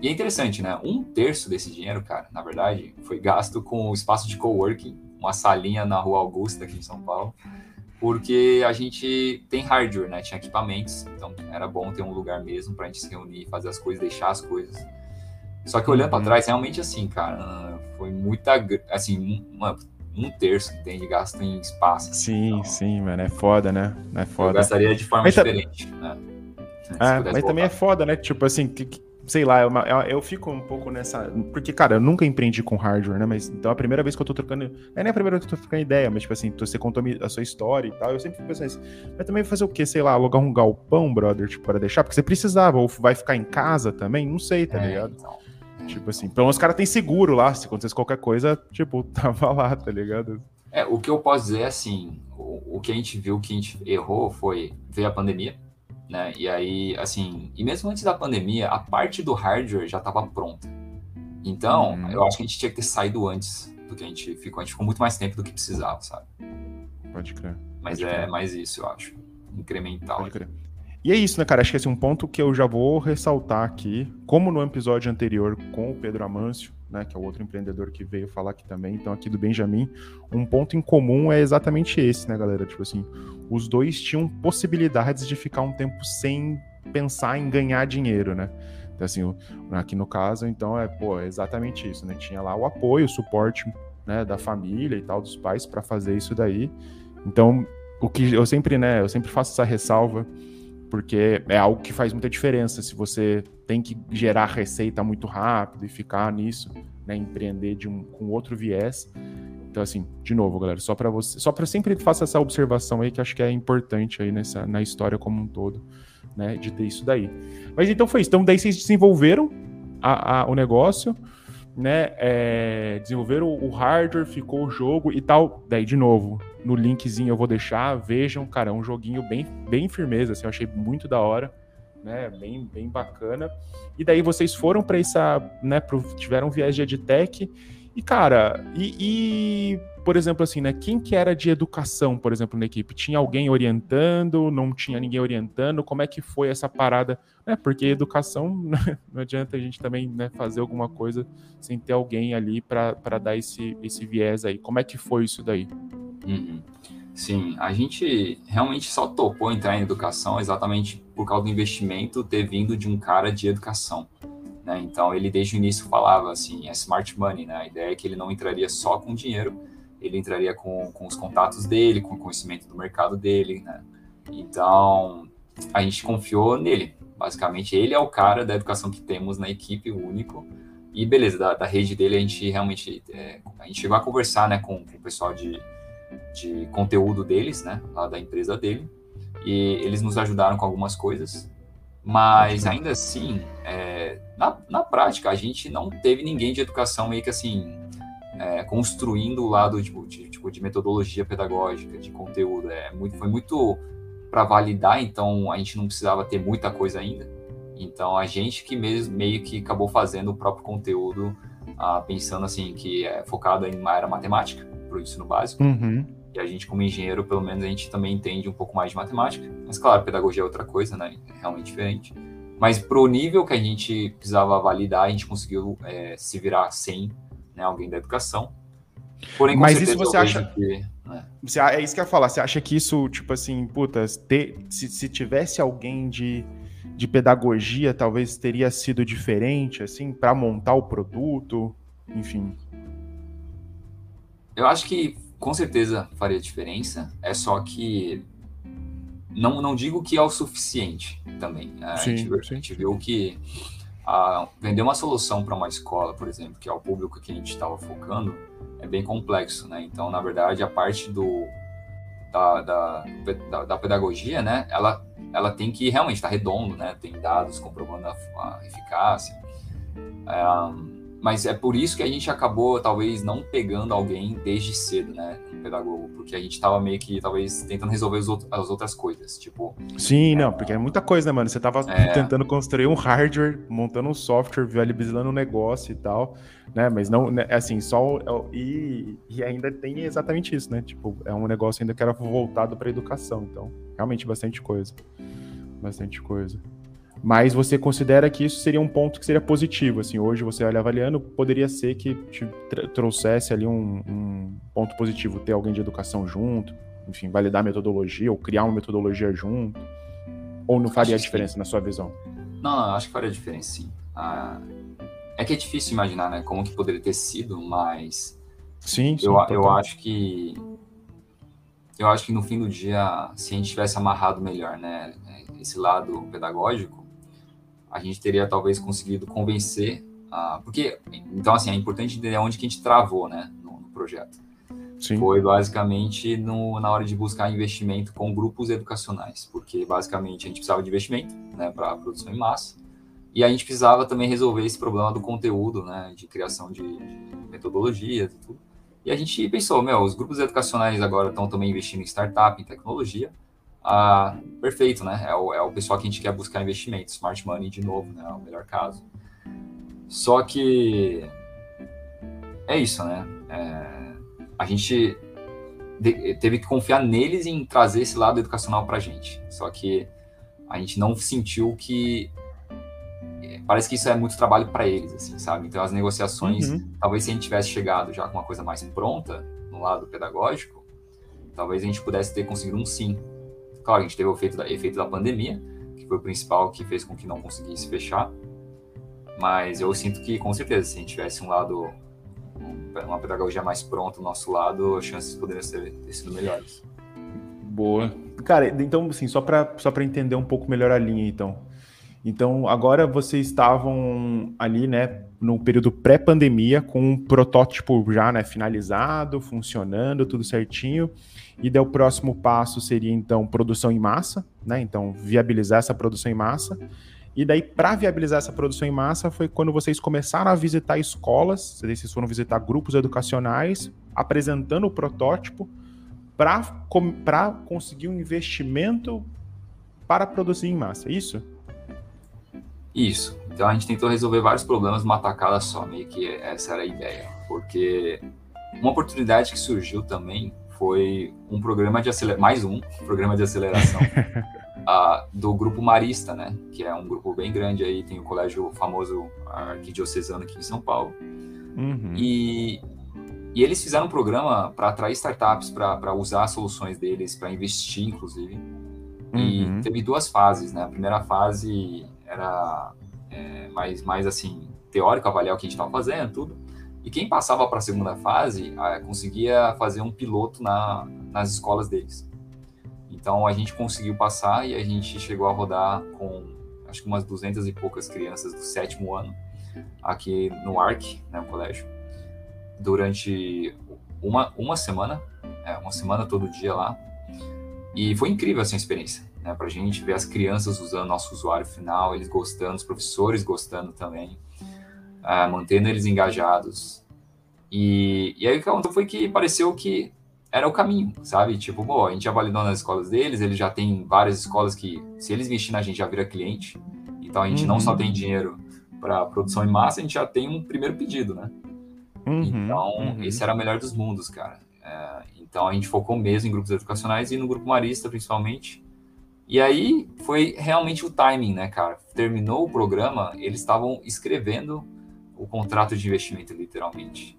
e é interessante, né? Um terço desse dinheiro, cara, na verdade, foi gasto com o espaço de coworking, uma salinha na Rua Augusta aqui em São Paulo porque a gente tem hardware, né? Tinha equipamentos, então era bom ter um lugar mesmo para a gente se reunir, fazer as coisas, deixar as coisas. Só que olhando uhum. para trás, realmente assim, cara, foi muita, assim, uma, um terço, entende? Gasto em espaço. Assim, sim, então, sim, mano, é foda, né? É foda. Eu gastaria de forma mas diferente, tá... né? É, mas também é foda, né? Tipo assim, que, sei lá, eu, eu, fico um pouco nessa. Porque, cara, eu nunca empreendi com hardware, né? Mas então a primeira vez que eu tô trocando. É nem a primeira vez que eu tô trocando ideia, mas, tipo assim, você contou a sua história e tal. Eu sempre fico pensando assim. Mas também fazer o quê? Sei lá, alugar um galpão, brother, tipo, para deixar? Porque você precisava, ou vai ficar em casa também? Não sei, tá é, ligado? Então. Tipo assim, pelo menos os caras têm seguro lá, se acontecesse qualquer coisa, tipo, tava lá, tá ligado? É, o que eu posso dizer é assim, o, o que a gente viu que a gente errou foi, veio a pandemia, né? E aí, assim, e mesmo antes da pandemia, a parte do hardware já estava pronta. Então, uhum. eu acho que a gente tinha que ter saído antes do que a gente ficou. A gente ficou muito mais tempo do que precisava, sabe? Pode crer. Mas Pode é crer. mais isso, eu acho. Incremental. Pode crer. E é isso, né, cara? Acho que esse é um ponto que eu já vou ressaltar aqui, como no episódio anterior com o Pedro Amâncio, né, que é o outro empreendedor que veio falar aqui também, então aqui do Benjamin, um ponto em comum é exatamente esse, né, galera? Tipo assim, os dois tinham possibilidades de ficar um tempo sem pensar em ganhar dinheiro, né? Então, assim, aqui no caso, então, é, pô, é exatamente isso, né? Tinha lá o apoio, o suporte, né, da família e tal, dos pais para fazer isso daí. Então, o que eu sempre, né, eu sempre faço essa ressalva, porque é algo que faz muita diferença se você tem que gerar receita muito rápido e ficar nisso, né, empreender de um, com outro viés. Então assim, de novo, galera, só para você, só para sempre faça essa observação aí que acho que é importante aí nessa na história como um todo, né, de ter isso daí. Mas então foi isso. Então daí vocês desenvolveram a, a, o negócio, né, é, desenvolveram o hardware, ficou o jogo e tal. Daí de novo, no linkzinho eu vou deixar, vejam, cara, é um joguinho bem bem firmeza, assim, eu achei muito da hora né? Bem, bem bacana. E daí vocês foram para essa, né? Pro, tiveram viés de edtech. E, cara, e, e, por exemplo, assim, né? Quem que era de educação, por exemplo, na equipe? Tinha alguém orientando? Não tinha ninguém orientando? Como é que foi essa parada? Né, porque educação, não adianta a gente também né, fazer alguma coisa sem ter alguém ali para dar esse, esse viés aí. Como é que foi isso daí? Uhum. Sim, a gente realmente só topou entrar em educação exatamente por causa do investimento ter vindo de um cara de educação. Né? Então, ele desde o início falava assim: é smart money, né? A ideia é que ele não entraria só com dinheiro, ele entraria com, com os contatos dele, com o conhecimento do mercado dele, né? Então, a gente confiou nele. Basicamente, ele é o cara da educação que temos na equipe, o único. E beleza, da, da rede dele a gente realmente é, a gente chegou a conversar né, com, com o pessoal de de conteúdo deles, né, lá da empresa dele, e eles nos ajudaram com algumas coisas, mas ainda assim, é, na, na prática, a gente não teve ninguém de educação meio que assim, é, construindo o lado tipo, de, tipo, de metodologia pedagógica, de conteúdo, é muito, foi muito para validar, então a gente não precisava ter muita coisa ainda, então a gente que mesmo, meio que acabou fazendo o próprio conteúdo, ah, pensando assim, que é focado em uma era matemática, para o ensino básico. Uhum. E a gente, como engenheiro, pelo menos, a gente também entende um pouco mais de matemática. Mas, claro, pedagogia é outra coisa, né? É realmente diferente. Mas, para o nível que a gente precisava validar, a gente conseguiu é, se virar sem né, alguém da educação. Porém, Mas isso você acha. Que, né? você, é isso que eu ia falar. Você acha que isso, tipo assim, putas, ter, se, se tivesse alguém de, de pedagogia, talvez teria sido diferente, assim, para montar o produto, enfim. Eu acho que com certeza faria diferença, é só que não, não digo que é o suficiente também. A, sim, gente, sim. a gente viu que a vender uma solução para uma escola, por exemplo, que é o público que a gente estava focando, é bem complexo, né? Então, na verdade, a parte do da, da, da, da pedagogia, né? Ela ela tem que realmente estar tá redondo, né? Tem dados comprovando a, a eficácia. É, mas é por isso que a gente acabou, talvez, não pegando alguém desde cedo, né, um pedagogo, porque a gente tava meio que, talvez, tentando resolver as outras coisas, tipo... Sim, é, não, porque é muita coisa, né, mano? Você tava é... tentando construir um hardware, montando um software, viabilizando um negócio e tal, né, mas não, né, assim, só... E, e ainda tem exatamente isso, né, tipo, é um negócio ainda que era voltado para educação, então, realmente bastante coisa, bastante coisa. Mas você considera que isso seria um ponto que seria positivo, assim, hoje você olha avaliando, poderia ser que te trouxesse ali um, um, ponto positivo, ter alguém de educação junto, enfim, validar a metodologia ou criar uma metodologia junto, ou não faria diferença que... na sua visão? Não, não, acho que faria diferença, sim. Ah, é que é difícil imaginar, né, como que poderia ter sido, mas sim, sim eu, eu acho que eu acho que no fim do dia, se a gente tivesse amarrado melhor, né, esse lado pedagógico, a gente teria talvez conseguido convencer, uh, porque, então assim, é importante entender onde que a gente travou, né, no, no projeto. Sim. Foi basicamente no, na hora de buscar investimento com grupos educacionais, porque basicamente a gente precisava de investimento, né, para produção em massa, e a gente precisava também resolver esse problema do conteúdo, né, de criação de, de metodologias e tudo. E a gente pensou, meu, os grupos educacionais agora estão também investindo em startup, em tecnologia, ah, perfeito, né? É o, é o pessoal que a gente quer buscar investimento, smart money de novo, né? É o melhor caso. Só que é isso, né? É, a gente de, teve que confiar neles em trazer esse lado educacional para a gente. Só que a gente não sentiu que parece que isso é muito trabalho para eles, assim, sabe? Então as negociações, uhum. talvez se a gente tivesse chegado já com uma coisa mais pronta no lado pedagógico, talvez a gente pudesse ter conseguido um sim Claro, a gente teve o efeito da, efeito da pandemia, que foi o principal que fez com que não conseguisse fechar. Mas eu sinto que, com certeza, se a gente tivesse um lado, uma pedagogia mais pronta do nosso lado, as chances poderiam ser, ter sido melhores. Boa. Cara, então, assim, só para só entender um pouco melhor a linha, então. Então, agora vocês estavam ali, né, no período pré-pandemia, com um protótipo já, né, finalizado, funcionando, tudo certinho. E daí o próximo passo seria então produção em massa, né? Então viabilizar essa produção em massa. E daí para viabilizar essa produção em massa foi quando vocês começaram a visitar escolas, vocês foram visitar grupos educacionais, apresentando o protótipo para conseguir um investimento para produzir em massa, é isso? Isso. Então a gente tentou resolver vários problemas numa tacada só, meio que essa era a ideia. Porque uma oportunidade que surgiu também foi um programa de aceleração, mais um programa de aceleração uh, do grupo Marista, né? Que é um grupo bem grande aí, tem o colégio famoso arquidiocesano aqui em São Paulo. Uhum. E, e eles fizeram um programa para atrair startups, para usar soluções deles, para investir, inclusive. E uhum. teve duas fases, né? A primeira fase era é, mais, mais assim, teórico, avaliar o que a gente estava fazendo, tudo. E quem passava para a segunda fase ah, conseguia fazer um piloto na, nas escolas deles. Então a gente conseguiu passar e a gente chegou a rodar com acho que umas duzentas e poucas crianças do sétimo ano aqui no ARC, né, no colégio, durante uma, uma semana, é, uma semana todo dia lá. E foi incrível essa experiência, né, para a gente ver as crianças usando nosso usuário final, eles gostando, os professores gostando também uh, mantendo eles engajados. E, e aí o que aconteceu foi que pareceu que era o caminho, sabe? Tipo, bom, a gente já validou nas escolas deles, eles já tem várias escolas que, se eles investirem na gente, já vira cliente. Então a gente uhum. não só tem dinheiro para produção em massa, a gente já tem um primeiro pedido, né? Uhum, então, uhum. esse era o melhor dos mundos, cara. É, então a gente focou mesmo em grupos educacionais e no grupo Marista, principalmente. E aí foi realmente o timing, né, cara? Terminou o programa, eles estavam escrevendo o contrato de investimento, literalmente.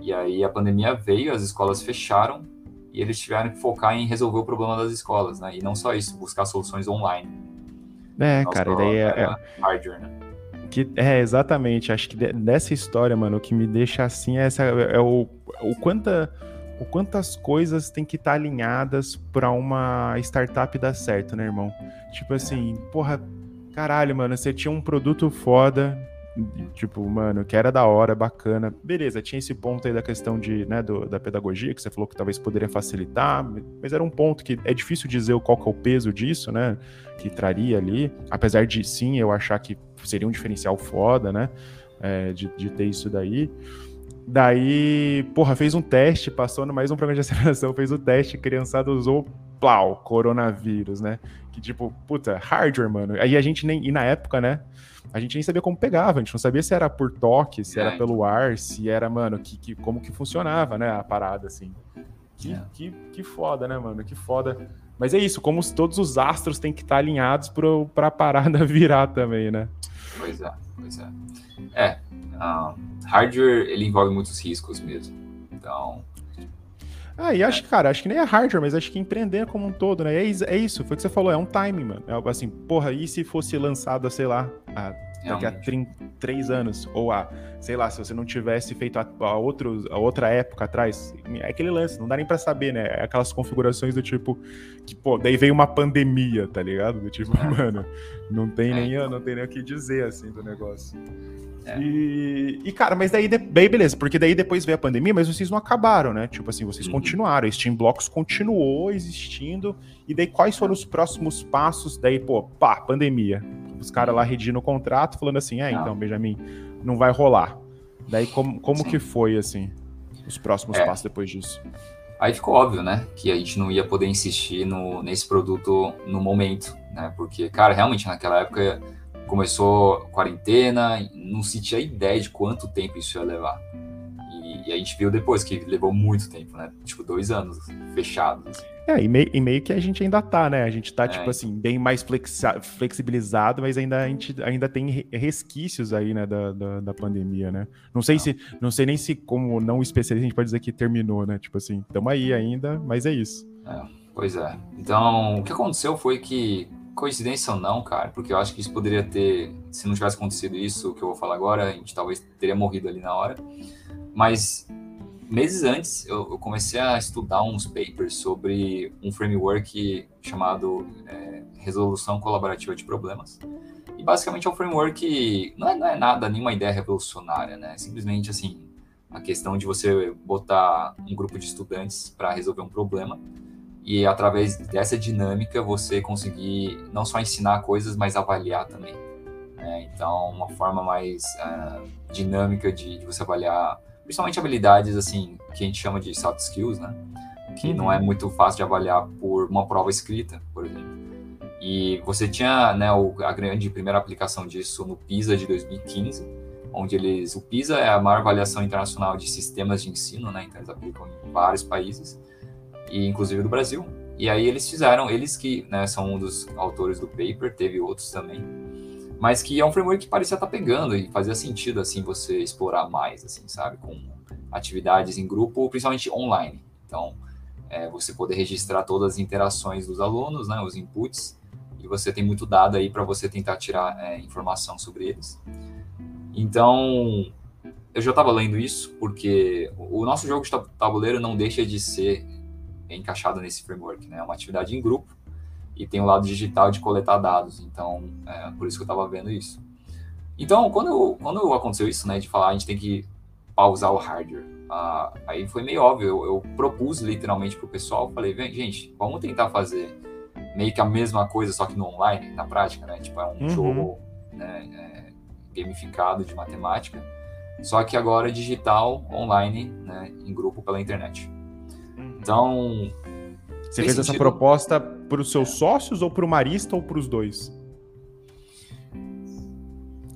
E aí a pandemia veio, as escolas fecharam e eles tiveram que focar em resolver o problema das escolas, né? E não só isso, buscar soluções online. É, Nossa, cara, daí é, é hardware, né? Que, é, exatamente. Acho que dessa história, mano, o que me deixa assim é, essa, é o, o, quanta, o quantas coisas tem que estar tá alinhadas para uma startup dar certo, né, irmão? Tipo assim, porra, caralho, mano, você tinha um produto foda, tipo, mano, que era da hora, bacana. Beleza, tinha esse ponto aí da questão de, né, do, da pedagogia, que você falou que talvez poderia facilitar, mas era um ponto que é difícil dizer qual que é o peso disso, né, que traria ali, apesar de, sim, eu achar que seria um diferencial foda, né, é, de, de ter isso daí. Daí, porra, fez um teste, passou no mais um programa de aceleração, fez o teste, criançada usou, plau, coronavírus, né? Que tipo, puta, hardware, mano. Aí a gente nem, e na época, né? A gente nem sabia como pegava, a gente não sabia se era por toque, se era é. pelo ar, se era, mano, que, que, como que funcionava, né, a parada, assim. Que, é. que, que foda, né, mano? Que foda. Mas é isso, como todos os astros têm que estar alinhados pro, pra parada virar também, né? Pois é, pois é. É, hardware ele envolve muitos riscos mesmo. Então. Ah, e acho que, cara, acho que nem é hardware, mas acho que empreender como um todo, né? É, é isso, foi o que você falou, é um timing, mano. É algo assim, porra, e se fosse lançado, sei lá, a, daqui a 30, 3 anos? Ou a, sei lá, se você não tivesse feito a, a, outro, a outra época atrás? É aquele lance, não dá nem pra saber, né? É aquelas configurações do tipo, que, pô, daí veio uma pandemia, tá ligado? Do tipo, é. mano, não tem, nem, é. não tem nem o que dizer, assim, do negócio. É. E, e, cara, mas daí, daí beleza, porque daí depois veio a pandemia, mas vocês não acabaram, né? Tipo assim, vocês uhum. continuaram, Steam Blocks continuou existindo, e daí quais foram os próximos passos? Daí, pô, pá, pandemia. Os caras lá redigindo o contrato, falando assim, é, então, Benjamin, não vai rolar. Daí, como, como que foi, assim, os próximos é. passos depois disso? Aí ficou óbvio, né, que a gente não ia poder insistir no, nesse produto no momento, né, porque, cara, realmente naquela época começou quarentena, não se tinha ideia de quanto tempo isso ia levar. E, e, a gente viu depois que levou muito tempo, né? Tipo, dois anos fechados. Assim. É, e meio, e meio, que a gente ainda tá, né? A gente tá, é. tipo assim, bem mais flexibilizado, mas ainda a gente ainda tem resquícios aí, né, da, da, da pandemia, né? Não sei não. se, não sei nem se como não especialista a gente pode dizer que terminou, né? Tipo assim, estamos aí ainda, mas é isso. É, pois é. Então, o que aconteceu foi que coincidência ou não, cara, porque eu acho que isso poderia ter, se não tivesse acontecido isso que eu vou falar agora, a gente talvez teria morrido ali na hora. Mas meses antes eu, eu comecei a estudar uns papers sobre um framework chamado é, resolução colaborativa de problemas. E basicamente é um framework que não é, não é nada, nenhuma ideia revolucionária, né? Simplesmente assim, a questão de você botar um grupo de estudantes para resolver um problema e através dessa dinâmica você conseguir não só ensinar coisas, mas avaliar também. Né? Então, uma forma mais uh, dinâmica de, de, você avaliar, principalmente habilidades assim que a gente chama de soft skills, né? Que uhum. não é muito fácil de avaliar por uma prova escrita, por exemplo. E você tinha né, a grande primeira aplicação disso no PISA de 2015, onde eles o PISA é a maior avaliação internacional de sistemas de ensino, né? Então eles aplicam em vários países e inclusive do Brasil. E aí eles fizeram, eles que né, são um dos autores do paper, teve outros também, mas que é um framework que parecia estar tá pegando e fazia sentido assim você explorar mais, assim, sabe, com atividades em grupo, principalmente online. Então, é, você poder registrar todas as interações dos alunos, né, os inputs, e você tem muito dado aí para você tentar tirar é, informação sobre eles. Então, eu já estava lendo isso porque o nosso jogo de tabuleiro não deixa de ser é encaixado nesse framework, né? É uma atividade em grupo e tem o lado digital de coletar dados. Então, é por isso que eu estava vendo isso. Então, quando, quando aconteceu isso, né, de falar a gente tem que pausar o hardware, ah, aí foi meio óbvio. Eu, eu propus literalmente para o pessoal, falei, vem, gente, vamos tentar fazer meio que a mesma coisa, só que no online, na prática, né? Tipo, é um uhum. jogo né, é, gamificado de matemática, só que agora digital, online, né, em grupo pela internet. Então. Você fez sentido. essa proposta para os seus sócios ou para o Marista ou para os dois?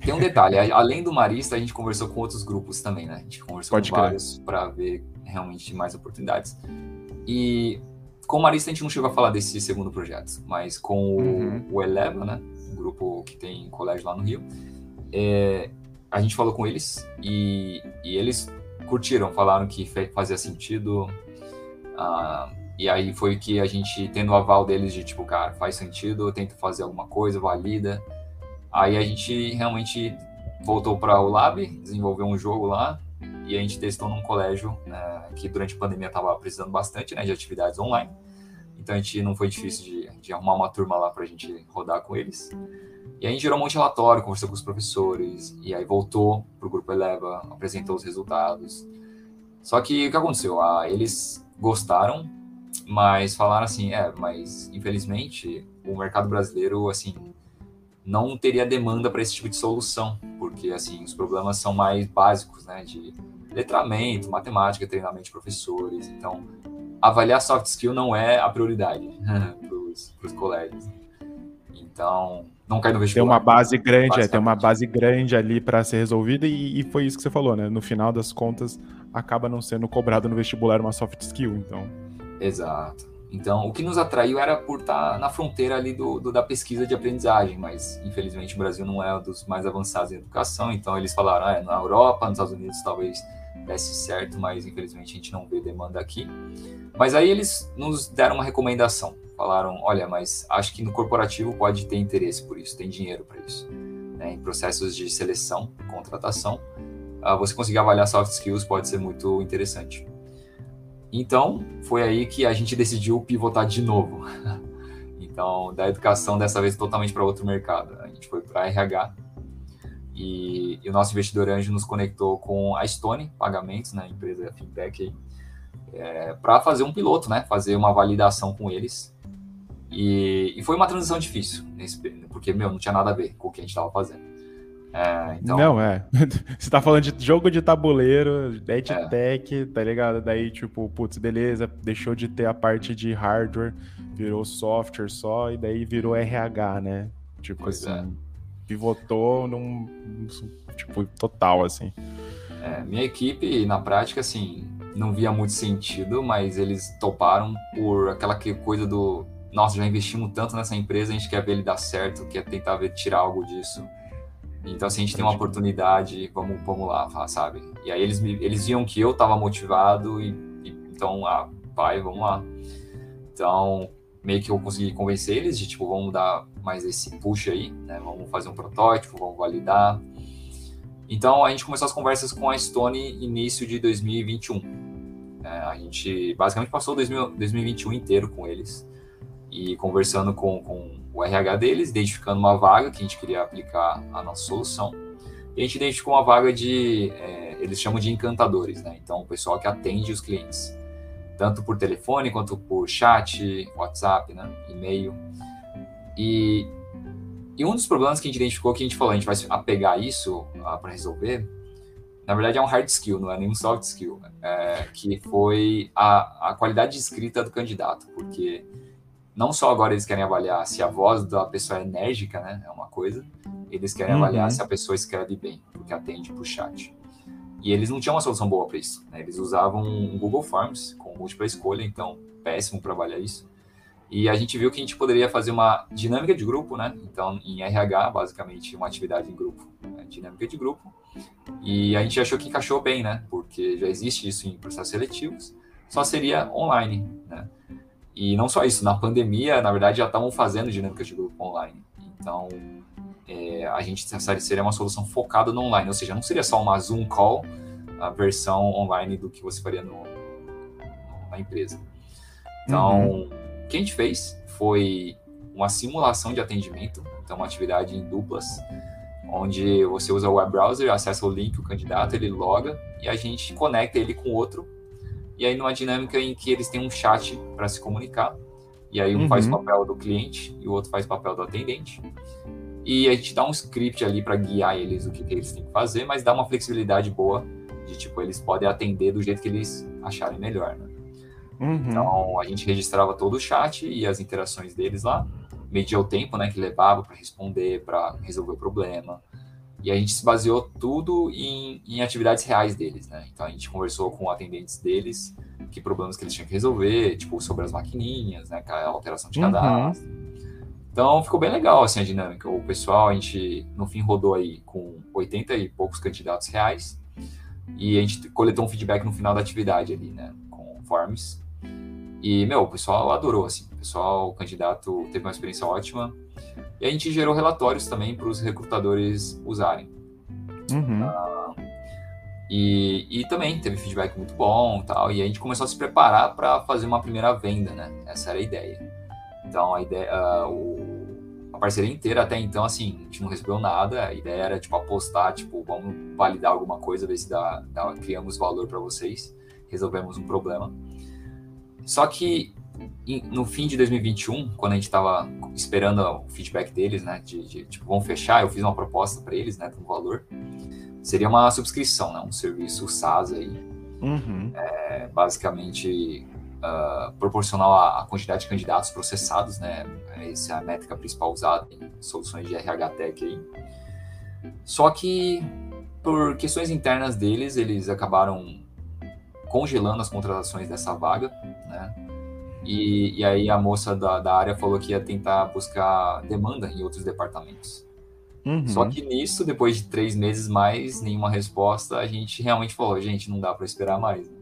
Tem um detalhe, além do Marista, a gente conversou com outros grupos também, né? A gente conversou Pode com crer. vários para ver realmente mais oportunidades. E com o Marista a gente não chegou a falar desse segundo projeto, mas com uhum. o, Eleva, né? Um grupo que tem colégio lá no Rio, é, a gente falou com eles e, e eles curtiram, falaram que fazia sentido, ah, e aí foi que a gente, tendo o aval deles de tipo, cara, faz sentido, eu tento fazer alguma coisa, valida. Aí a gente realmente voltou para o Lab, desenvolveu um jogo lá e a gente testou num colégio né, que durante a pandemia estava precisando bastante né, de atividades online. Então a gente não foi difícil de de arrumar uma turma lá para a gente rodar com eles. E aí a gente gerou um monte de relatório, conversou com os professores, e aí voltou para o Grupo Eleva, apresentou os resultados. Só que o que aconteceu? Ah, eles gostaram, mas falaram assim, é, mas infelizmente o mercado brasileiro, assim, não teria demanda para esse tipo de solução, porque, assim, os problemas são mais básicos, né, de letramento, matemática, treinamento de professores, então, avaliar soft skill não é a prioridade para os colegas. Então, não cai no vestibular. Tem uma base grande, é, tem uma base grande ali para ser resolvida e, e, foi isso que você falou, né? No final das contas, acaba não sendo cobrado no vestibular uma soft skill, então. Exato. Então, o que nos atraiu era por estar na fronteira ali do, do, da pesquisa de aprendizagem, mas infelizmente o Brasil não é um dos mais avançados em educação, então eles falaram, ah, é, na Europa, nos Estados Unidos talvez desse certo, mas infelizmente a gente não vê demanda aqui. Mas aí eles nos deram uma recomendação, falaram, olha, mas acho que no corporativo pode ter interesse por isso, tem dinheiro para isso. Né? Em processos de seleção, contratação, uh, você conseguir avaliar soft skills pode ser muito interessante. Então, foi aí que a gente decidiu pivotar de novo. então, da educação, dessa vez totalmente para outro mercado. A gente foi para RH. E, e, o nosso investidor anjo nos conectou com a Stone Pagamentos, né, empresa fintech, é, para fazer um piloto, né, fazer uma validação com eles. E, e foi uma transição difícil, nesse, porque, meu, não tinha nada a ver com o que a gente estava fazendo. É, então... Não, é. Você tá falando de jogo de tabuleiro, EdTech, é. tá ligado? Daí, tipo, putz, beleza, deixou de ter a parte de hardware, virou software só, e daí virou RH, né? Tipo pois assim, é. pivotou num, tipo, total, assim. É, minha equipe, na prática, assim, não via muito sentido, mas eles toparam por aquela coisa do nossa, já investimos tanto nessa empresa, a gente quer ver ele dar certo, quer tentar ver tirar algo disso. Então, se assim, a gente tem uma oportunidade, vamos, vamos lá, sabe? E aí eles, eles viam que eu estava motivado e, e, então, ah, pai, vamos lá. Então, meio que eu consegui convencer eles de, tipo, vamos dar mais esse push aí, né? Vamos fazer um protótipo, vamos validar. Então, a gente começou as conversas com a Stone início de 2021. É, a gente basicamente passou 2000, 2021 inteiro com eles e conversando com, com o RH deles, identificando uma vaga que a gente queria aplicar a nossa solução. E a gente identificou uma vaga de, é, eles chamam de encantadores, né? Então, o pessoal que atende os clientes, tanto por telefone quanto por chat, WhatsApp, né? e-mail. E, e um dos problemas que a gente identificou, que a gente falou, a gente vai apegar isso para resolver, na verdade é um hard skill, não é nenhum soft skill, é, que foi a, a qualidade de escrita do candidato, porque não só agora eles querem avaliar se a voz da pessoa é enérgica, né? É uma coisa. Eles querem uhum. avaliar se a pessoa escreve bem, porque atende para o chat. E eles não tinham uma solução boa para isso. Né? Eles usavam um Google Forms com múltipla escolha, então péssimo para avaliar isso. E a gente viu que a gente poderia fazer uma dinâmica de grupo, né? Então, em RH, basicamente, uma atividade em grupo, né? dinâmica de grupo. E a gente achou que encaixou bem, né? Porque já existe isso em processos seletivos, só seria online, né? E não só isso, na pandemia, na verdade, já estavam fazendo dinâmicas de grupo online. Então, é, a gente seria uma solução focada no online, ou seja, não seria só uma Zoom call, a versão online do que você faria no, na empresa. Então, uhum. o que a gente fez foi uma simulação de atendimento, então uma atividade em duplas, onde você usa o web browser, acessa o link, o candidato, ele loga e a gente conecta ele com outro e aí numa dinâmica em que eles têm um chat para se comunicar, e aí um uhum. faz o papel do cliente e o outro faz o papel do atendente. E a gente dá um script ali para guiar eles o que, que, eles têm que fazer, mas dá uma flexibilidade boa de tipo eles podem atender do jeito que eles acharem melhor. Né? Uhum. Então a gente registrava todo o chat e as interações deles lá, media o tempo, né, que levava para responder, para resolver o problema. E a gente se baseou tudo em, em, atividades reais deles, né? Então a gente conversou com atendentes deles, que problemas que eles tinham que resolver, tipo sobre as maquininhas, né? A alteração de uhum. cadastro. Então ficou bem legal assim a dinâmica. O pessoal, a gente no fim rodou aí com 80 e poucos candidatos reais e a gente coletou um feedback no final da atividade ali, né? Com forms. E, meu, o pessoal adorou, assim. O pessoal, o candidato teve uma experiência ótima. E a gente gerou relatórios também para os recrutadores usarem. Uhum. Uh, e, e também teve feedback muito bom tal. E a gente começou a se preparar para fazer uma primeira venda, né? Essa era a ideia. Então a ideia, uh, o, a parceria inteira até então, assim, a gente não recebeu nada. A ideia era tipo apostar, tipo, vamos validar alguma coisa, ver se dá, dá criamos valor para vocês, resolvemos um problema. Só que no fim de 2021, quando a gente estava esperando o feedback deles, né, de, de tipo, vamos fechar, eu fiz uma proposta para eles, né, com valor. Seria uma subscrição, né, um serviço SaaS aí, uhum. é, basicamente uh, proporcional à, à, quantidade de candidatos processados, né, essa é a métrica principal usada em soluções de RH Tech aí. Só que por questões internas deles, eles acabaram congelando as contratações dessa vaga, né? E, e aí a moça da, da área falou que ia tentar buscar demanda em outros departamentos. Uhum. Só que nisso, depois de três meses mais, nenhuma resposta, a gente realmente falou, gente, não dá para esperar mais. Né?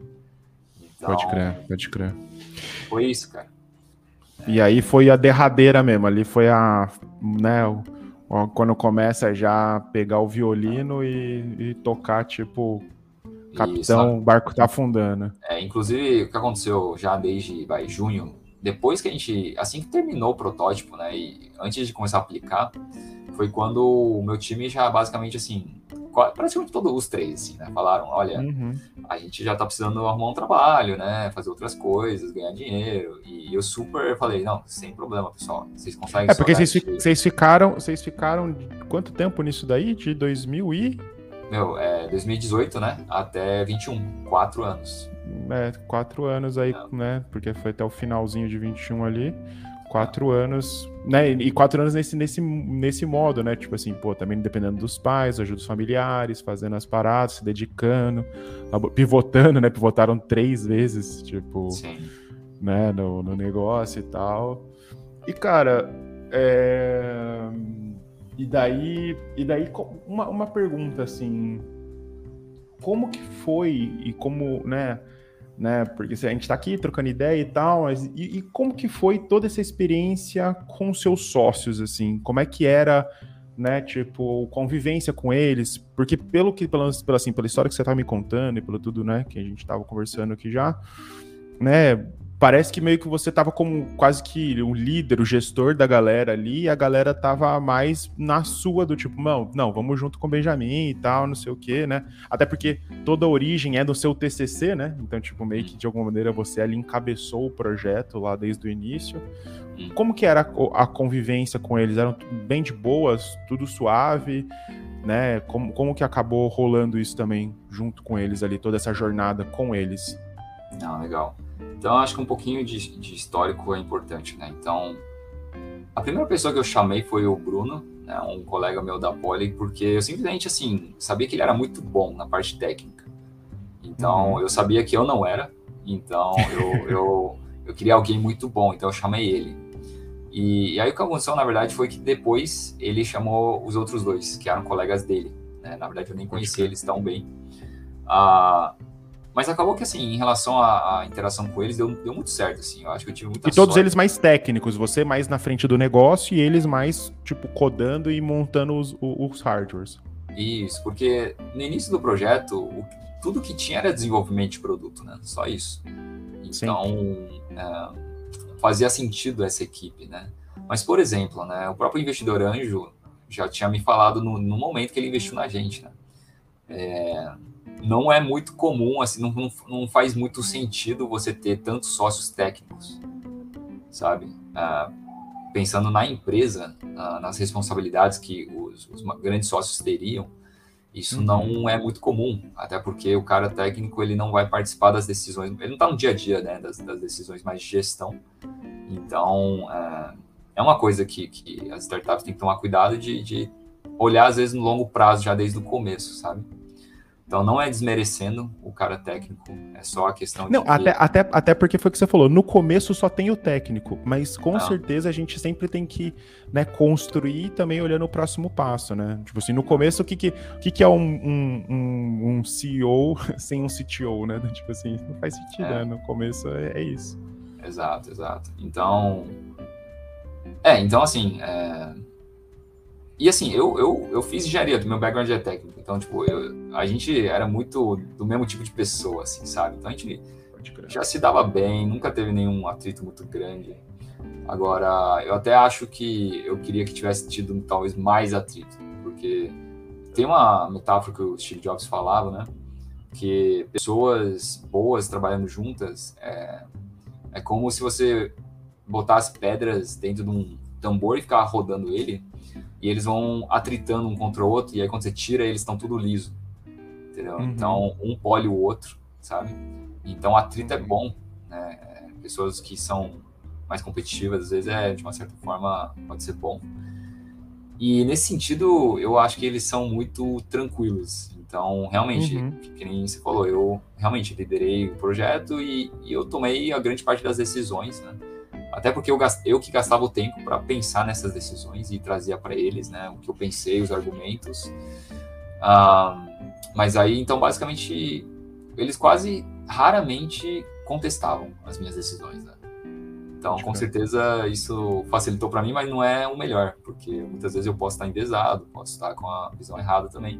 Então, pode crer, pode crer. Foi isso, cara. E aí foi a derradeira mesmo, ali foi a, né, quando começa já pegar o violino e, e tocar, tipo, Capitão, o barco tá afundando. É, inclusive, o que aconteceu já desde vai, junho, depois que a gente, assim que terminou o protótipo, né, e antes de começar a aplicar, foi quando o meu time já basicamente assim, praticamente todos os três, assim, né, falaram, olha, uhum. a gente já tá precisando arrumar um trabalho, né, fazer outras coisas, ganhar dinheiro, e eu super falei, não, sem problema, pessoal, vocês conseguem... É, porque vocês, vocês ficaram, vocês ficaram quanto tempo nisso daí? De 2000 e meu, é 2018, né? Até 21, quatro anos. É, quatro anos aí, é. né? Porque foi até o finalzinho de 21 ali. Quatro anos, né? E quatro anos nesse, nesse, nesse modo, né? Tipo assim, pô, também dependendo dos pais, ajuda os familiares, fazendo as paradas, se dedicando, pivotando, né? Pivotaram três vezes, tipo, Sim. né? No, no negócio e tal. E, cara, é e daí, e daí uma, uma pergunta assim, como que foi e como, né, né, porque a gente está aqui trocando ideia e tal, mas e, e, como que foi toda essa experiência com seus sócios, assim, como é que era, né, tipo, convivência com eles, porque pelo que, pela, assim, pela história que você estava me contando e pelo tudo, né, que a gente estava conversando aqui já, né, parece que meio que você tava como quase que um líder, o gestor da galera ali, e a galera tava mais na sua do tipo, não, não, vamos junto com o Benjamin e tal, não sei o quê, né? Até porque toda a origem é do seu TCC, né? Então, tipo, meio que de alguma maneira você ali encabeçou o projeto lá desde o início. Como que era a convivência com eles? Eram bem de boas, tudo suave, né? Como, como que acabou rolando isso também junto com eles ali, toda essa jornada com eles? Ah, legal. Então, acho que um pouquinho de, de, histórico é importante, né? Então, a primeira pessoa que eu chamei foi o Bruno, né, um colega meu da Poli, porque eu simplesmente, assim, sabia que ele era muito bom na parte técnica. Então, uhum. eu sabia que eu não era, então eu, eu, eu queria alguém muito bom, então eu chamei ele. E, e, aí o que aconteceu, na verdade, foi que depois ele chamou os outros dois, que eram colegas dele. Né? Na verdade, eu nem conhecia eles tão bem. Ah, mas acabou que, assim, em relação à, à interação com eles, deu, deu, muito certo, assim. Eu acho que eu tive muita E todos sorte. eles mais técnicos, você mais na frente do negócio e eles mais, tipo, codando e montando os, os hardwares. Isso, porque no início do projeto, o, tudo que tinha era desenvolvimento de produto, né? Só isso. Então, é, fazia sentido essa equipe, né? Mas, por exemplo, né, o próprio investidor anjo já tinha me falado no, no momento que ele investiu na gente, né? É, não é muito comum, assim, não, não, não faz muito sentido você ter tantos sócios técnicos, sabe? Ah, pensando na empresa, ah, nas responsabilidades que os, os, grandes sócios teriam, isso uhum. não é muito comum, até porque o cara técnico ele não vai participar das decisões, ele não está no dia a dia né, das, das, decisões mais de gestão. Então, é, é uma coisa que, que as startups têm que tomar cuidado de, de olhar, às vezes, no longo prazo, já desde o começo, sabe? Então não é desmerecendo o cara técnico, é só a questão não, de. Não, até, até, até porque foi o que você falou, no começo só tem o técnico, mas com não. certeza a gente sempre tem que né, construir também olhando o próximo passo, né? Tipo assim, no começo, o que, que, o que, que é um, um, um, um CEO sem um CTO, né? Tipo assim, não faz sentido, é. né? No começo é, é, isso. Exato, exato. Então. É, então assim. É e assim, eu, eu, eu fiz engenharia, meu background é técnico, então, tipo, eu, a gente era muito do mesmo tipo de pessoa, assim, sabe? Então a gente já se dava bem, nunca teve nenhum atrito muito grande. Agora, eu até acho que eu queria que tivesse tido talvez mais atrito, porque tem uma metáfora que o Steve Jobs falava, né? Que pessoas boas trabalhando juntas é, é como se você botasse pedras dentro de um tambor e ficar rodando ele, e eles vão atritando um contra o outro, e aí quando você tira, eles estão tudo liso. Entendeu? Uhum. Então, um pole o outro, sabe? Então, atrito é uhum. bom, né? Pessoas que são mais competitivas, às vezes, é, de uma certa forma, pode ser bom. E nesse sentido, eu acho que eles são muito tranquilos. Então, realmente, uhum. que nem você falou, eu realmente liderei o projeto e, e, eu tomei a grande parte das decisões, né? Até porque eu, eu que gastava o tempo para pensar nessas decisões e trazia para eles, né, o que eu pensei, os argumentos. Ah, mas aí, então, basicamente, eles quase raramente contestavam as minhas decisões, né? Então, com certeza, isso facilitou para mim, mas não é o melhor, porque muitas vezes eu posso estar enviesado, posso estar com a visão errada também.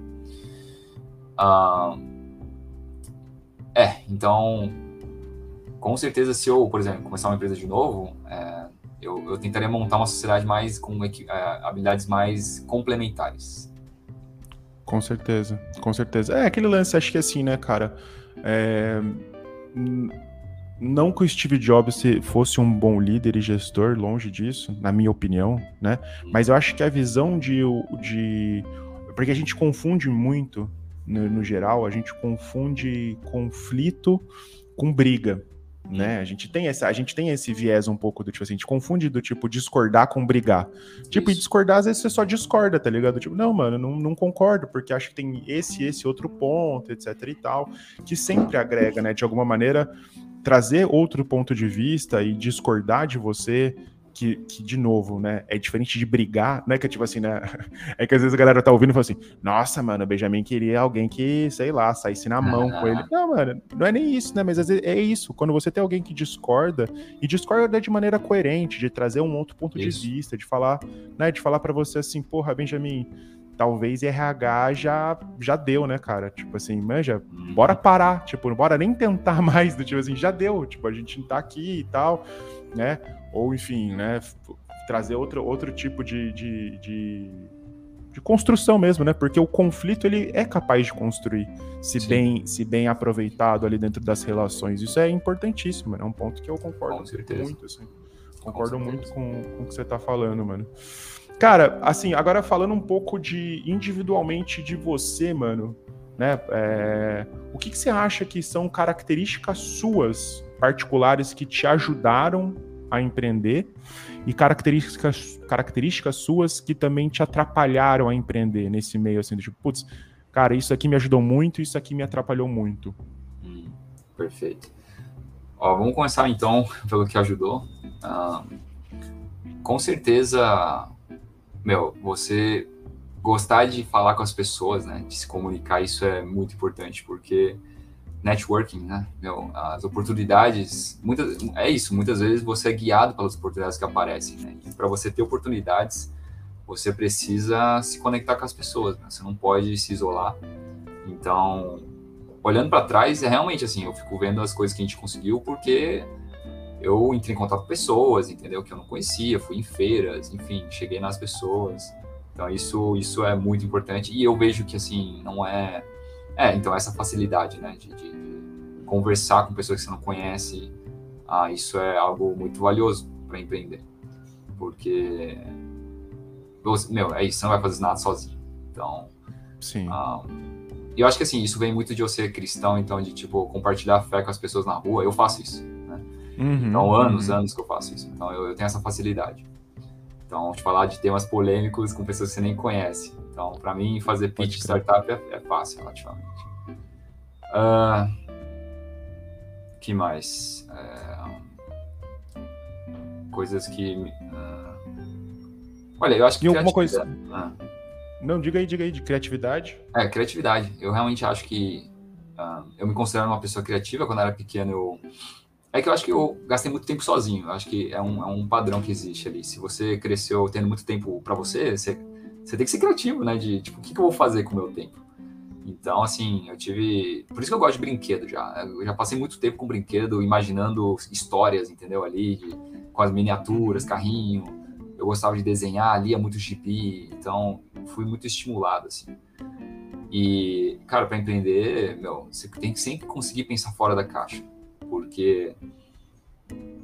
Ah, é, então, com certeza, se eu, por exemplo, começar uma empresa de novo, é, eu, eu, tentaria montar uma sociedade mais com é, habilidades mais complementares. Com certeza, com certeza. É aquele lance, acho que é assim, né, cara? É, não que o Steve Jobs fosse um bom líder e gestor, longe disso, na minha opinião, né? Mas eu acho que a visão de. de porque a gente confunde muito, no, no geral, a gente confunde conflito com briga né? A gente tem essa, a gente tem esse viés um pouco do tipo assim, a gente confunde do tipo discordar com brigar. Tipo, Isso. e discordar às vezes você só discorda, tá ligado? Tipo, não, mano, não, não concordo porque acho que tem esse esse outro ponto, etc e tal, que sempre agrega, né, de alguma maneira trazer outro ponto de vista e discordar de você que, que, de novo, né, é diferente de brigar, né, que é tipo assim, né, é que às vezes a galera tá ouvindo e fala assim, nossa, mano, o Benjamin queria alguém que, sei lá, saísse na mão com ele. Não, mano, não é nem isso, né, mas às vezes é isso, quando você tem alguém que discorda, e discorda de maneira coerente, de trazer um outro ponto isso. de vista, de falar, né, de falar para você assim, porra, Benjamin, talvez RH já, já deu, né, cara? Tipo assim, manja, bora uhum. parar, tipo, bora nem tentar mais, do tipo assim, já deu, tipo, a gente tá aqui e tal, né? Ou enfim, né, trazer outro, outro tipo de, de, de, de, construção mesmo, né? Porque o conflito ele é capaz de construir, se bem se bem aproveitado ali dentro das relações. Isso é importantíssimo, é um ponto que eu concordo muito, assim. Concordo com muito com, com o que você tá falando, mano. Cara, assim, agora falando um pouco de individualmente de você, mano, né? É, o que, que você acha que são características suas particulares que te ajudaram a empreender e características, características suas que também te atrapalharam a empreender nesse meio, assim, tipo, putz, cara, isso aqui me ajudou muito, isso aqui me atrapalhou muito. Hum, perfeito. Ó, vamos começar então pelo que ajudou. Com certeza, meu, você gostar de falar com as pessoas, né, de se comunicar, isso é muito importante, porque networking, né? Meu, as oportunidades, muitas, é isso, muitas vezes você é guiado pelas oportunidades que aparecem, né? E para você ter oportunidades, você precisa se conectar com as pessoas, né? Você não pode se isolar. Então, olhando para trás, é realmente assim, eu fico vendo as coisas que a gente conseguiu porque eu entrei em contato com pessoas, entendeu? Que eu não conhecia, fui em feiras, enfim, cheguei nas pessoas. Então, isso, isso é muito importante. E eu vejo que, assim, não é é, então essa facilidade, né, de, de, conversar com pessoas que você não conhece, ah, isso é algo muito valioso para empreender, porque meu, é isso, você não vai fazer nada sozinho. Então, sim. Ah, eu acho que assim, isso vem muito de eu ser cristão, então de tipo compartilhar a fé com as pessoas na rua. Eu faço isso, né? Uhum, então anos, uhum. anos que eu faço isso. Então eu, eu tenho essa facilidade. Então, te falar de temas polêmicos com pessoas que você nem conhece. Então, para mim, fazer pitch de startup é, é, fácil, relativamente. Uh, que mais? É, coisas que. Uh, olha, eu acho que. E alguma coisa. Uh, Não, diga aí, diga aí, de criatividade. É, criatividade. Eu realmente acho que. eu me considero uma pessoa criativa. Quando eu era pequeno, eu é que eu acho que eu gastei muito tempo sozinho. Eu acho que é um, é um padrão que existe ali. Se você cresceu tendo muito tempo para você, você, você tem que ser criativo, né? De tipo, o que, que eu vou fazer com o meu tempo? Então, assim, eu tive. Por isso que eu gosto de brinquedo já. Eu já passei muito tempo com brinquedo, imaginando histórias, entendeu? Ali, de com as miniaturas, carrinho. Eu gostava de desenhar, lia muito gibi, então fui muito estimulado, assim. E, cara, para empreender, meu, você tem que sempre conseguir pensar fora da caixa, porque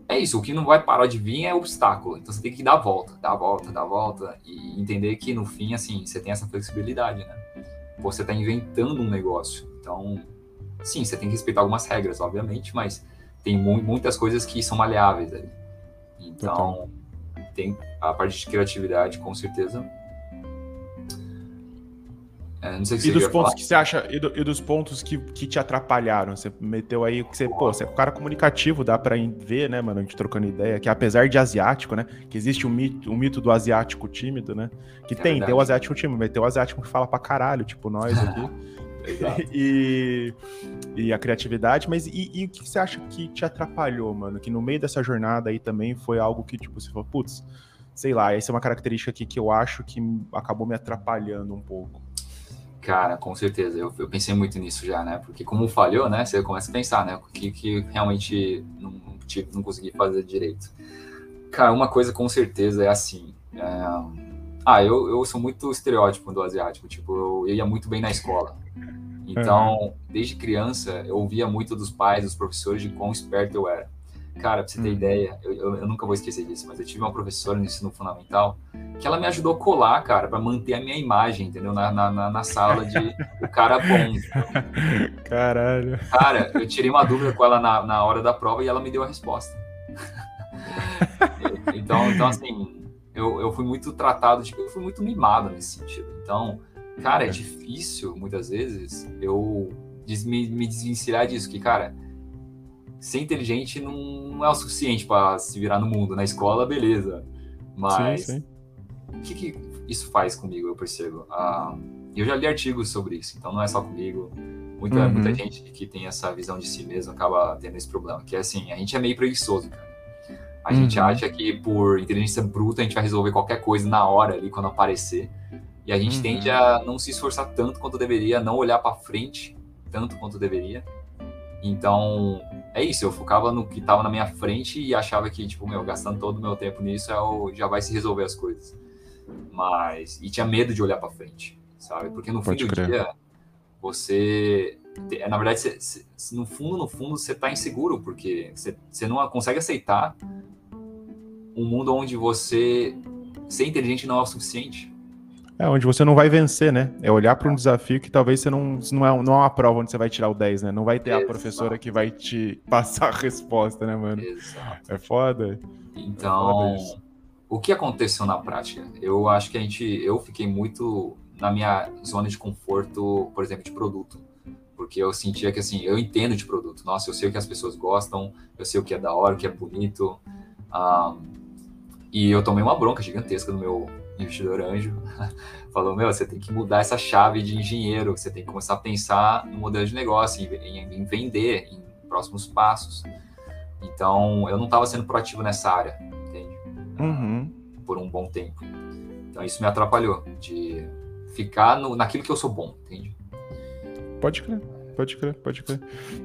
é isso, o que não vai parar de vir é obstáculo. Então você tem que dar a volta, dar a volta, dar a volta e entender que no fim, assim, você tem essa flexibilidade, né? Você está inventando um negócio. Então, sim, você tem que respeitar algumas regras, obviamente, mas tem mu muitas coisas que são maleáveis ali. Então, tem a parte de criatividade, com certeza, é, não sei se e dos pontos falar. que você acha, e, do, e, dos pontos que, que te atrapalharam? Você meteu aí que você, pô, você é um cara comunicativo, dá pra ver, né, mano, a gente trocando ideia, que apesar de asiático, né, que existe um mito, um mito do asiático tímido, né, que é tem, verdade. tem o asiático tímido, mas tem o asiático que fala pra caralho, tipo nós aqui. e, e a criatividade, mas e, e, o que você acha que te atrapalhou, mano? Que no meio dessa jornada aí também foi algo que, tipo, você falou, putz, sei lá, essa é uma característica aqui que eu acho que acabou me atrapalhando um pouco. Cara, com certeza. Eu, eu, pensei muito nisso já, né? Porque como falhou, né? Você começa a pensar, né? O que, que realmente não, tive, não consegui fazer direito. Cara, uma coisa com certeza é assim. É... Ah, eu, eu sou muito estereótipo do asiático. Tipo, eu, eu ia muito bem na escola. Então, desde criança, eu ouvia muito dos pais, dos professores, de quão esperto eu era. Cara, pra você ter hum. ideia, eu, eu, eu, nunca vou esquecer disso, mas eu tive uma professora no ensino fundamental que ela me ajudou a colar, cara, para manter a minha imagem, entendeu? Na, na, na sala de o cara bom. Caralho. Cara, eu tirei uma dúvida com ela na, na hora da prova e ela me deu a resposta. então, então, assim, eu, eu fui muito tratado, tipo, eu fui muito mimado nesse sentido. Então, cara, é difícil, muitas vezes, eu me, me desvencilhar disso, que, cara ser inteligente não é o suficiente para se virar no mundo. Na escola, beleza. Mas sim, sim. o que, que, isso faz comigo, eu percebo? Ah, eu já li artigos sobre isso, então não é só comigo. Muita, uhum. muita gente que tem essa visão de si mesmo acaba tendo esse problema, que é assim, a gente é meio preguiçoso, cara. A uhum. gente acha que por inteligência bruta a gente vai resolver qualquer coisa na hora ali, quando aparecer. E a gente uhum. tende a não se esforçar tanto quanto deveria, não olhar para frente tanto quanto deveria. Então, é isso, eu focava no que estava na minha frente e achava que, tipo, meu, gastando todo o meu tempo nisso, eu, já vai se resolver as coisas. Mas, e tinha medo de olhar para frente, sabe? Porque no Pode fim crer. do dia, você, na verdade, você, você, no fundo, no fundo, você tá inseguro, porque você, você não consegue aceitar um mundo onde você ser inteligente não é o suficiente. É, onde você não vai vencer, né? É olhar para um desafio que talvez você não. Não é, não é uma prova onde você vai tirar o 10, né? Não vai ter Exato. a professora que vai te passar a resposta, né, mano? Exato. É foda. Então, é foda o que aconteceu na prática? Eu acho que a gente. Eu fiquei muito na minha zona de conforto, por exemplo, de produto. Porque eu sentia que, assim, eu entendo de produto. Nossa, eu sei o que as pessoas gostam, eu sei o que é da hora, o que é bonito. Um, e eu tomei uma bronca gigantesca do meu investidor anjo, falou: Meu, você tem que mudar essa chave de engenheiro, você tem que começar a pensar no modelo de negócio, em, em, vender, em próximos passos. Então, eu não estava sendo proativo nessa área, entende? Uhum. Por um bom tempo. Então, isso me atrapalhou de ficar no, naquilo que eu sou bom, entende? Pode crer. Pode crer, pode crer.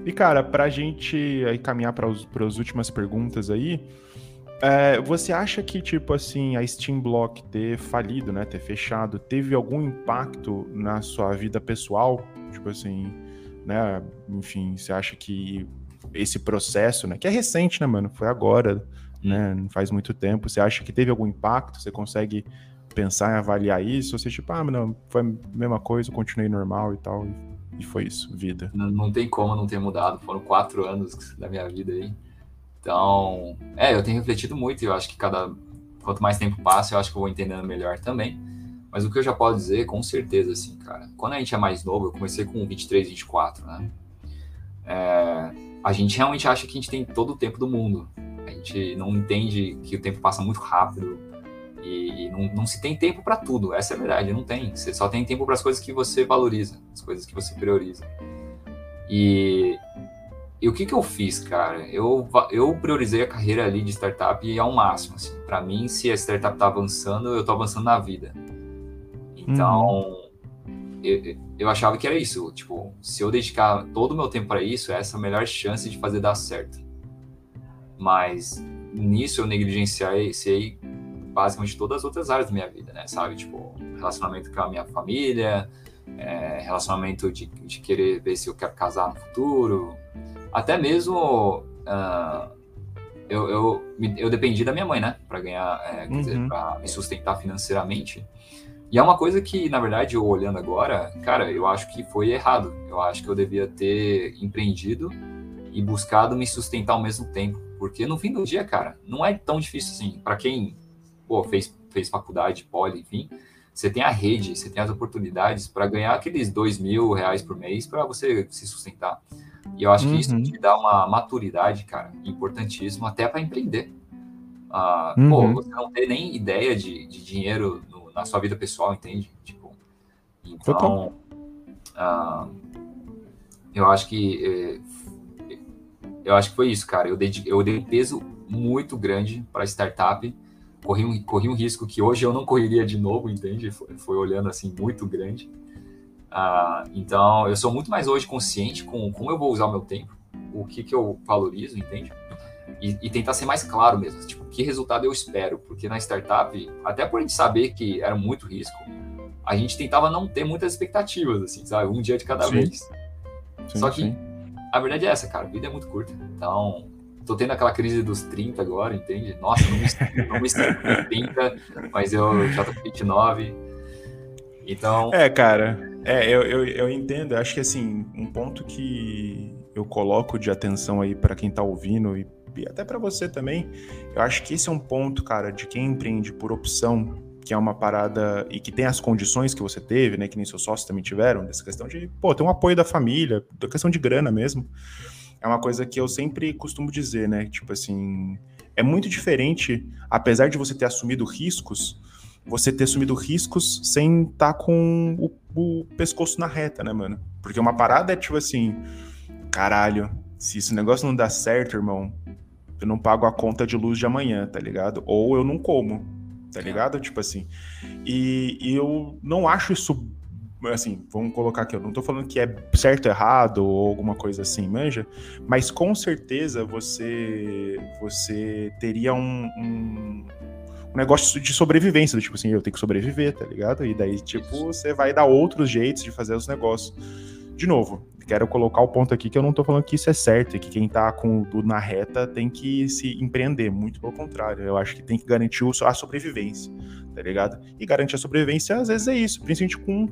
E, cara, para a gente aí caminhar para as últimas perguntas aí, é, você acha que, tipo assim, a Steam Block ter falido, né, ter fechado, teve algum impacto na sua vida pessoal? Tipo assim, né, enfim, você acha que esse processo, né, que é recente, né, mano, foi agora, né, não faz muito tempo, você acha que teve algum impacto? Você consegue pensar em avaliar isso? Ou você, tipo, ah, não, foi a mesma coisa, continuei normal e tal, e foi isso, vida. Não, não tem como não ter mudado, foram quatro anos da minha vida aí. Então, é, eu tenho refletido muito e eu acho que cada quanto mais tempo passa, eu acho que eu vou entendendo melhor também. Mas o que eu já posso dizer, com certeza, assim, cara, quando a gente é mais novo, eu comecei com 23, 24, né? É, a gente realmente acha que a gente tem todo o tempo do mundo. A gente não entende que o tempo passa muito rápido e, e não, não, se tem tempo para tudo. Essa é a verdade, não tem. Você só tem tempo para as coisas que você valoriza, as coisas que você prioriza. E e o que, que eu fiz, cara? Eu, eu priorizei a carreira ali de startup ao máximo. Assim. Para mim, se a startup tá avançando, eu tô avançando na vida. Então, uhum. eu, eu achava que era isso. Tipo, se eu dedicar todo o meu tempo para isso, essa é a melhor chance de fazer dar certo. Mas nisso eu negligenciei basicamente todas as outras áreas da minha vida, né? Sabe? Tipo, relacionamento com a minha família, é, relacionamento de, de, querer ver se eu quero casar no futuro, até mesmo uh, eu, eu, eu, dependi da minha mãe, né? Para ganhar, é, quer uhum. dizer, para me sustentar financeiramente. E é uma coisa que, na verdade, eu olhando agora, cara, eu acho que foi errado. Eu acho que eu devia ter empreendido e buscado me sustentar ao mesmo tempo. Porque no fim do dia, cara, não é tão difícil assim. Para quem pô, fez, fez faculdade, poli, enfim, você tem a rede, você tem as oportunidades para ganhar aqueles dois mil reais por mês para você se sustentar. E eu acho que isso uhum. te dá uma maturidade, cara, importantíssimo até para empreender. Uh, uhum. Pô, você não ter nem ideia de, de dinheiro no, na sua vida pessoal, entende? Tipo, então, uh, eu acho que eh, eu acho que foi isso, cara. Eu dei, eu dei um peso muito grande para startup corri um, corri um risco que hoje eu não correria de novo, entende? Foi, foi olhando assim muito grande. Uh, então, eu sou muito mais hoje consciente com como eu vou usar o meu tempo, o que, que eu valorizo, entende? E, e, tentar ser mais claro mesmo, tipo, que resultado eu espero, porque na startup, até por a gente saber que era muito risco, a gente tentava não ter muitas expectativas, assim, sabe? Um dia de cada sim. vez. Sim, Só que sim. a verdade é essa, cara, a vida é muito curta. Então, tô tendo aquela crise dos 30 agora, entende? Nossa, não me, não me sinto com 30, mas eu já tô com 29. Então. É, cara. É, eu, eu, eu entendo. Acho que assim, um ponto que eu coloco de atenção aí para quem tá ouvindo e, e até para você também, eu acho que esse é um ponto, cara, de quem empreende por opção, que é uma parada e que tem as condições que você teve, né, que nem seus sócios também tiveram, dessa questão de, pô, ter um apoio da família, questão de grana mesmo é uma coisa que eu sempre costumo dizer, né? Tipo assim, é muito diferente, apesar de você ter assumido riscos, você ter assumido riscos sem estar tá com o, o, pescoço na reta, né, mano? Porque uma parada é tipo assim, caralho, se esse negócio não dá certo, irmão, eu não pago a conta de luz de amanhã, tá ligado? Ou eu não como, tá ligado? Tipo assim. E, e eu não acho isso assim, vamos colocar aqui, eu não tô falando que é certo ou errado ou alguma coisa assim, manja, mas com certeza você você teria um, um, um negócio de sobrevivência, do tipo assim, eu tenho que sobreviver, tá ligado? E daí, tipo, você vai dar outros jeitos de fazer os negócios. De novo, quero colocar o ponto aqui que eu não tô falando que isso é certo e que quem tá com tudo na reta tem que se empreender, muito pelo contrário. Eu acho que tem que garantir a sobrevivência, tá ligado? E garantir a sobrevivência às vezes é isso, principalmente com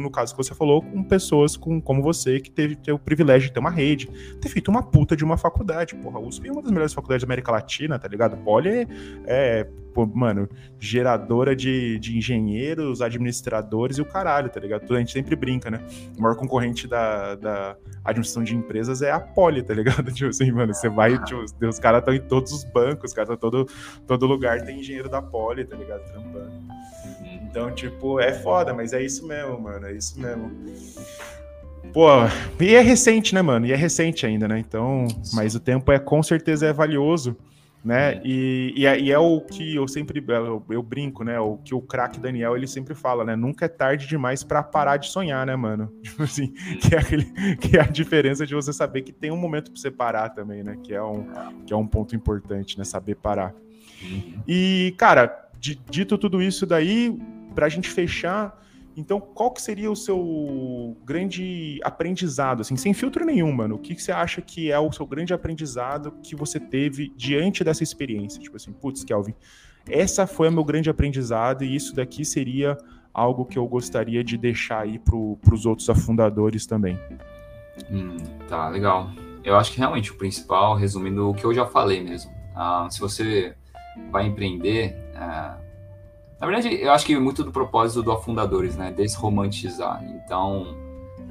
no caso que você falou, com pessoas com, como você, que teve ter o privilégio de ter uma rede, ter feito uma puta de uma faculdade. Porra, a USP é uma das melhores faculdades da América Latina, tá ligado? Poli é, é pô, mano, geradora de, de engenheiros, administradores e o caralho, tá ligado? A gente sempre brinca, né? O maior concorrente da, da administração de empresas é a Poli, tá ligado? Tipo assim, mano, você vai, tipo, os caras estão em todos os bancos, os caras estão todo, todo lugar tem engenheiro da Poli, tá ligado? Trampando. Então, tipo, é foda, mas é isso mesmo, mano. É isso mesmo. Pô, e é recente, né, mano? E é recente ainda, né? Então, mas o tempo é com certeza é valioso, né? É. E, e, é, e é o que eu sempre eu, eu, brinco, né? O que o craque Daniel ele sempre fala, né? Nunca é tarde demais para parar de sonhar, né, mano? Tipo assim, que é, aquele, que é a diferença de você saber que tem um momento para você parar também, né? Que é um, que é um ponto importante, né? Saber parar. Uhum. E, cara, dito tudo isso daí, para a gente fechar, então qual que seria o seu grande aprendizado, assim, sem filtro nenhum, mano? O que, que você acha que é o seu grande aprendizado que você teve diante dessa experiência? Tipo assim, putz, Kelvin, essa foi o meu grande aprendizado e isso daqui seria algo que eu gostaria de deixar aí para os outros afundadores também. Hum, tá, legal. Eu acho que realmente o principal, resumindo o que eu já falei mesmo, ah, se você vai empreender, ah, na verdade, eu acho que muito do propósito do Afundadores, né? Desromantizar. Então,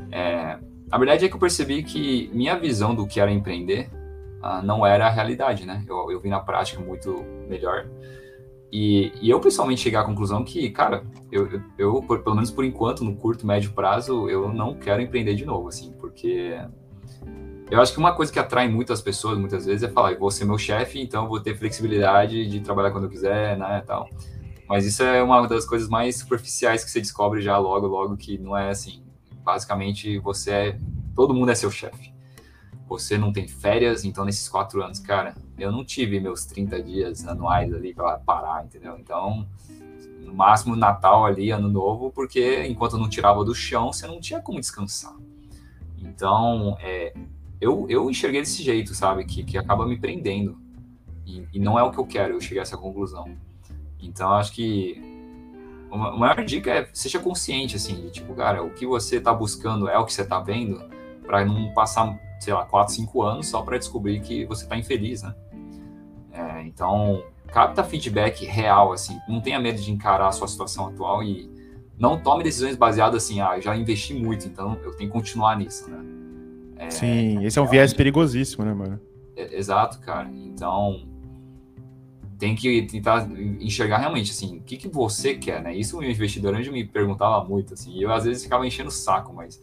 é, a verdade é que eu percebi que minha visão do que era empreender uh, não era a realidade, né? Eu, eu vi na prática muito melhor. E, e, eu pessoalmente cheguei à conclusão que, cara, eu, eu, pelo menos por enquanto, no curto, médio prazo, eu não quero empreender de novo, assim, porque eu acho que uma coisa que atrai muitas pessoas, muitas vezes, é falar, eu vou ser meu chefe, então eu vou ter flexibilidade de trabalhar quando eu quiser, né, tal. Mas isso é uma das coisas mais superficiais que você descobre já logo, logo, que não é assim. Basicamente, você é. Todo mundo é seu chefe. você não tem férias, então nesses quatro anos, cara, eu não tive meus 30 dias anuais ali para parar, entendeu? Então, no máximo Natal ali, Ano Novo, porque enquanto não tirava do chão, você não tinha como descansar. Então, é, eu, eu enxerguei desse jeito, sabe? Que, que acaba me prendendo. E, e não é o que eu quero, eu cheguei a essa conclusão. Então, acho que uma, maior dica é seja consciente, assim, de tipo, cara, o que você está buscando é o que você está vendo, para não passar, sei lá, 4, 5 anos só para descobrir que você está infeliz, né? É, então, capta feedback real, assim, não tenha medo de encarar a sua situação atual e não tome decisões baseadas assim, ah, já investi muito, então eu tenho que continuar nisso, né? É, Sim, esse é um viés perigosíssimo, né, mano? É, exato, cara. Então, tem que tentar enxergar realmente, assim, o que, que você quer, né? Isso o investidor antes me perguntava muito, assim, e eu às vezes ficava enchendo o saco, mas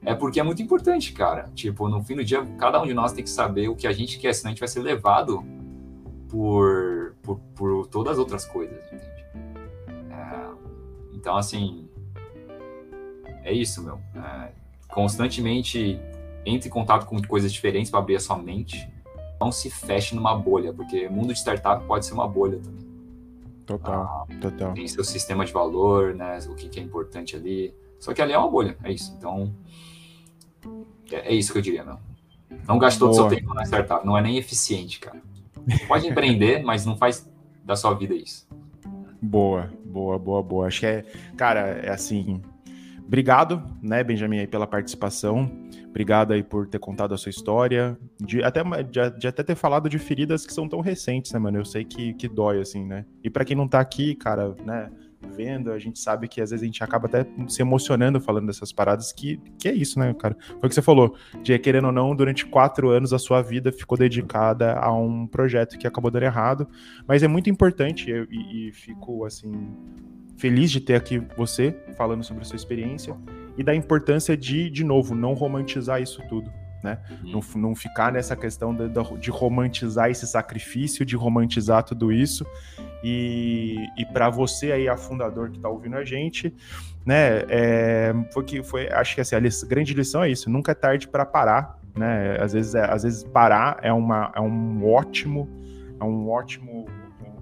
é porque é muito importante, cara. Tipo, no fim do dia, cada um de nós tem que saber o que a gente quer, senão a gente vai ser levado por, por, por todas as outras coisas, entende? É, então, assim, é isso, meu. É, constantemente entre em contato com coisas diferentes para abrir a sua mente não se feche numa bolha, porque mundo de startup pode ser uma bolha também. Total, ah, total. Tem seu sistema de valor, né? O que, que, é importante ali. Só que ali é uma bolha, é isso. Então, é, é isso que eu diria, meu. Não gaste todo o seu tempo na startup, não é nem eficiente, cara. Pode empreender, mas não faz da sua vida isso. Boa, boa, boa, boa. Acho que é, cara, é assim. Obrigado, né, Benjamin, aí, pela participação. Obrigado aí por ter contado a sua história, de até, de, de, até ter falado de feridas que são tão recentes, né, mano? Eu sei que, que dói, assim, né? E para quem não tá aqui, cara, né, vendo, a gente sabe que às vezes a gente acaba até se emocionando falando dessas paradas, que, que é isso, né, cara? Foi o que você falou, de querendo ou não, durante quatro anos a sua vida ficou dedicada a um projeto que acabou dando errado, mas é muito importante e, e fico, assim, feliz de ter aqui você falando sobre a sua experiência e da importância de, de novo, não romantizar isso tudo. Né? Uhum. Não, não ficar nessa questão de, de, romantizar esse sacrifício, de romantizar tudo isso. E, e para você aí, a fundador que está ouvindo a gente, né? É, foi que foi, acho que assim, a grande lição é isso: nunca é tarde para parar, né? Às vezes, é, às vezes parar é uma é um ótimo, é um ótimo,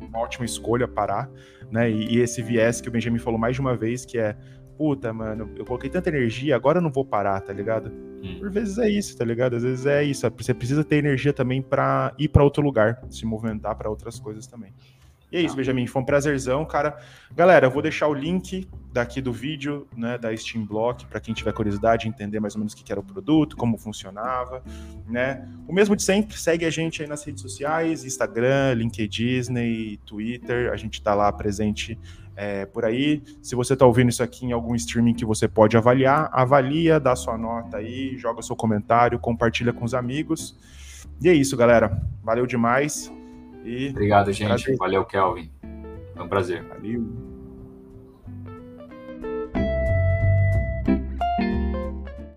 uma ótima escolha parar, né? E, e esse viés que o Benjamin falou mais de uma vez, que é puta, mano, eu coloquei tanta energia, agora eu não vou parar, tá ligado? Hum. Por vezes é isso, tá ligado? Às vezes é isso. Você precisa ter energia também para ir para outro lugar, se movimentar para outras coisas também. E é isso, tá. Benjamin. Foi um prazerzão, cara. Galera, eu vou deixar o link daqui do vídeo, né, da Steam Block, para quem tiver curiosidade, entender mais ou menos o que era o produto, como funcionava, né? O mesmo de sempre, segue a gente aí nas redes sociais, Instagram, LinkedIn, Twitter, a gente tá lá presente é, por aí. Se você está ouvindo isso aqui em algum streaming que você pode avaliar, avalia, dá sua nota aí, joga seu comentário, compartilha com os amigos. E é isso, galera. Valeu demais. E Obrigado, gente. Prazer. Valeu, Kelvin. É um prazer. Valeu.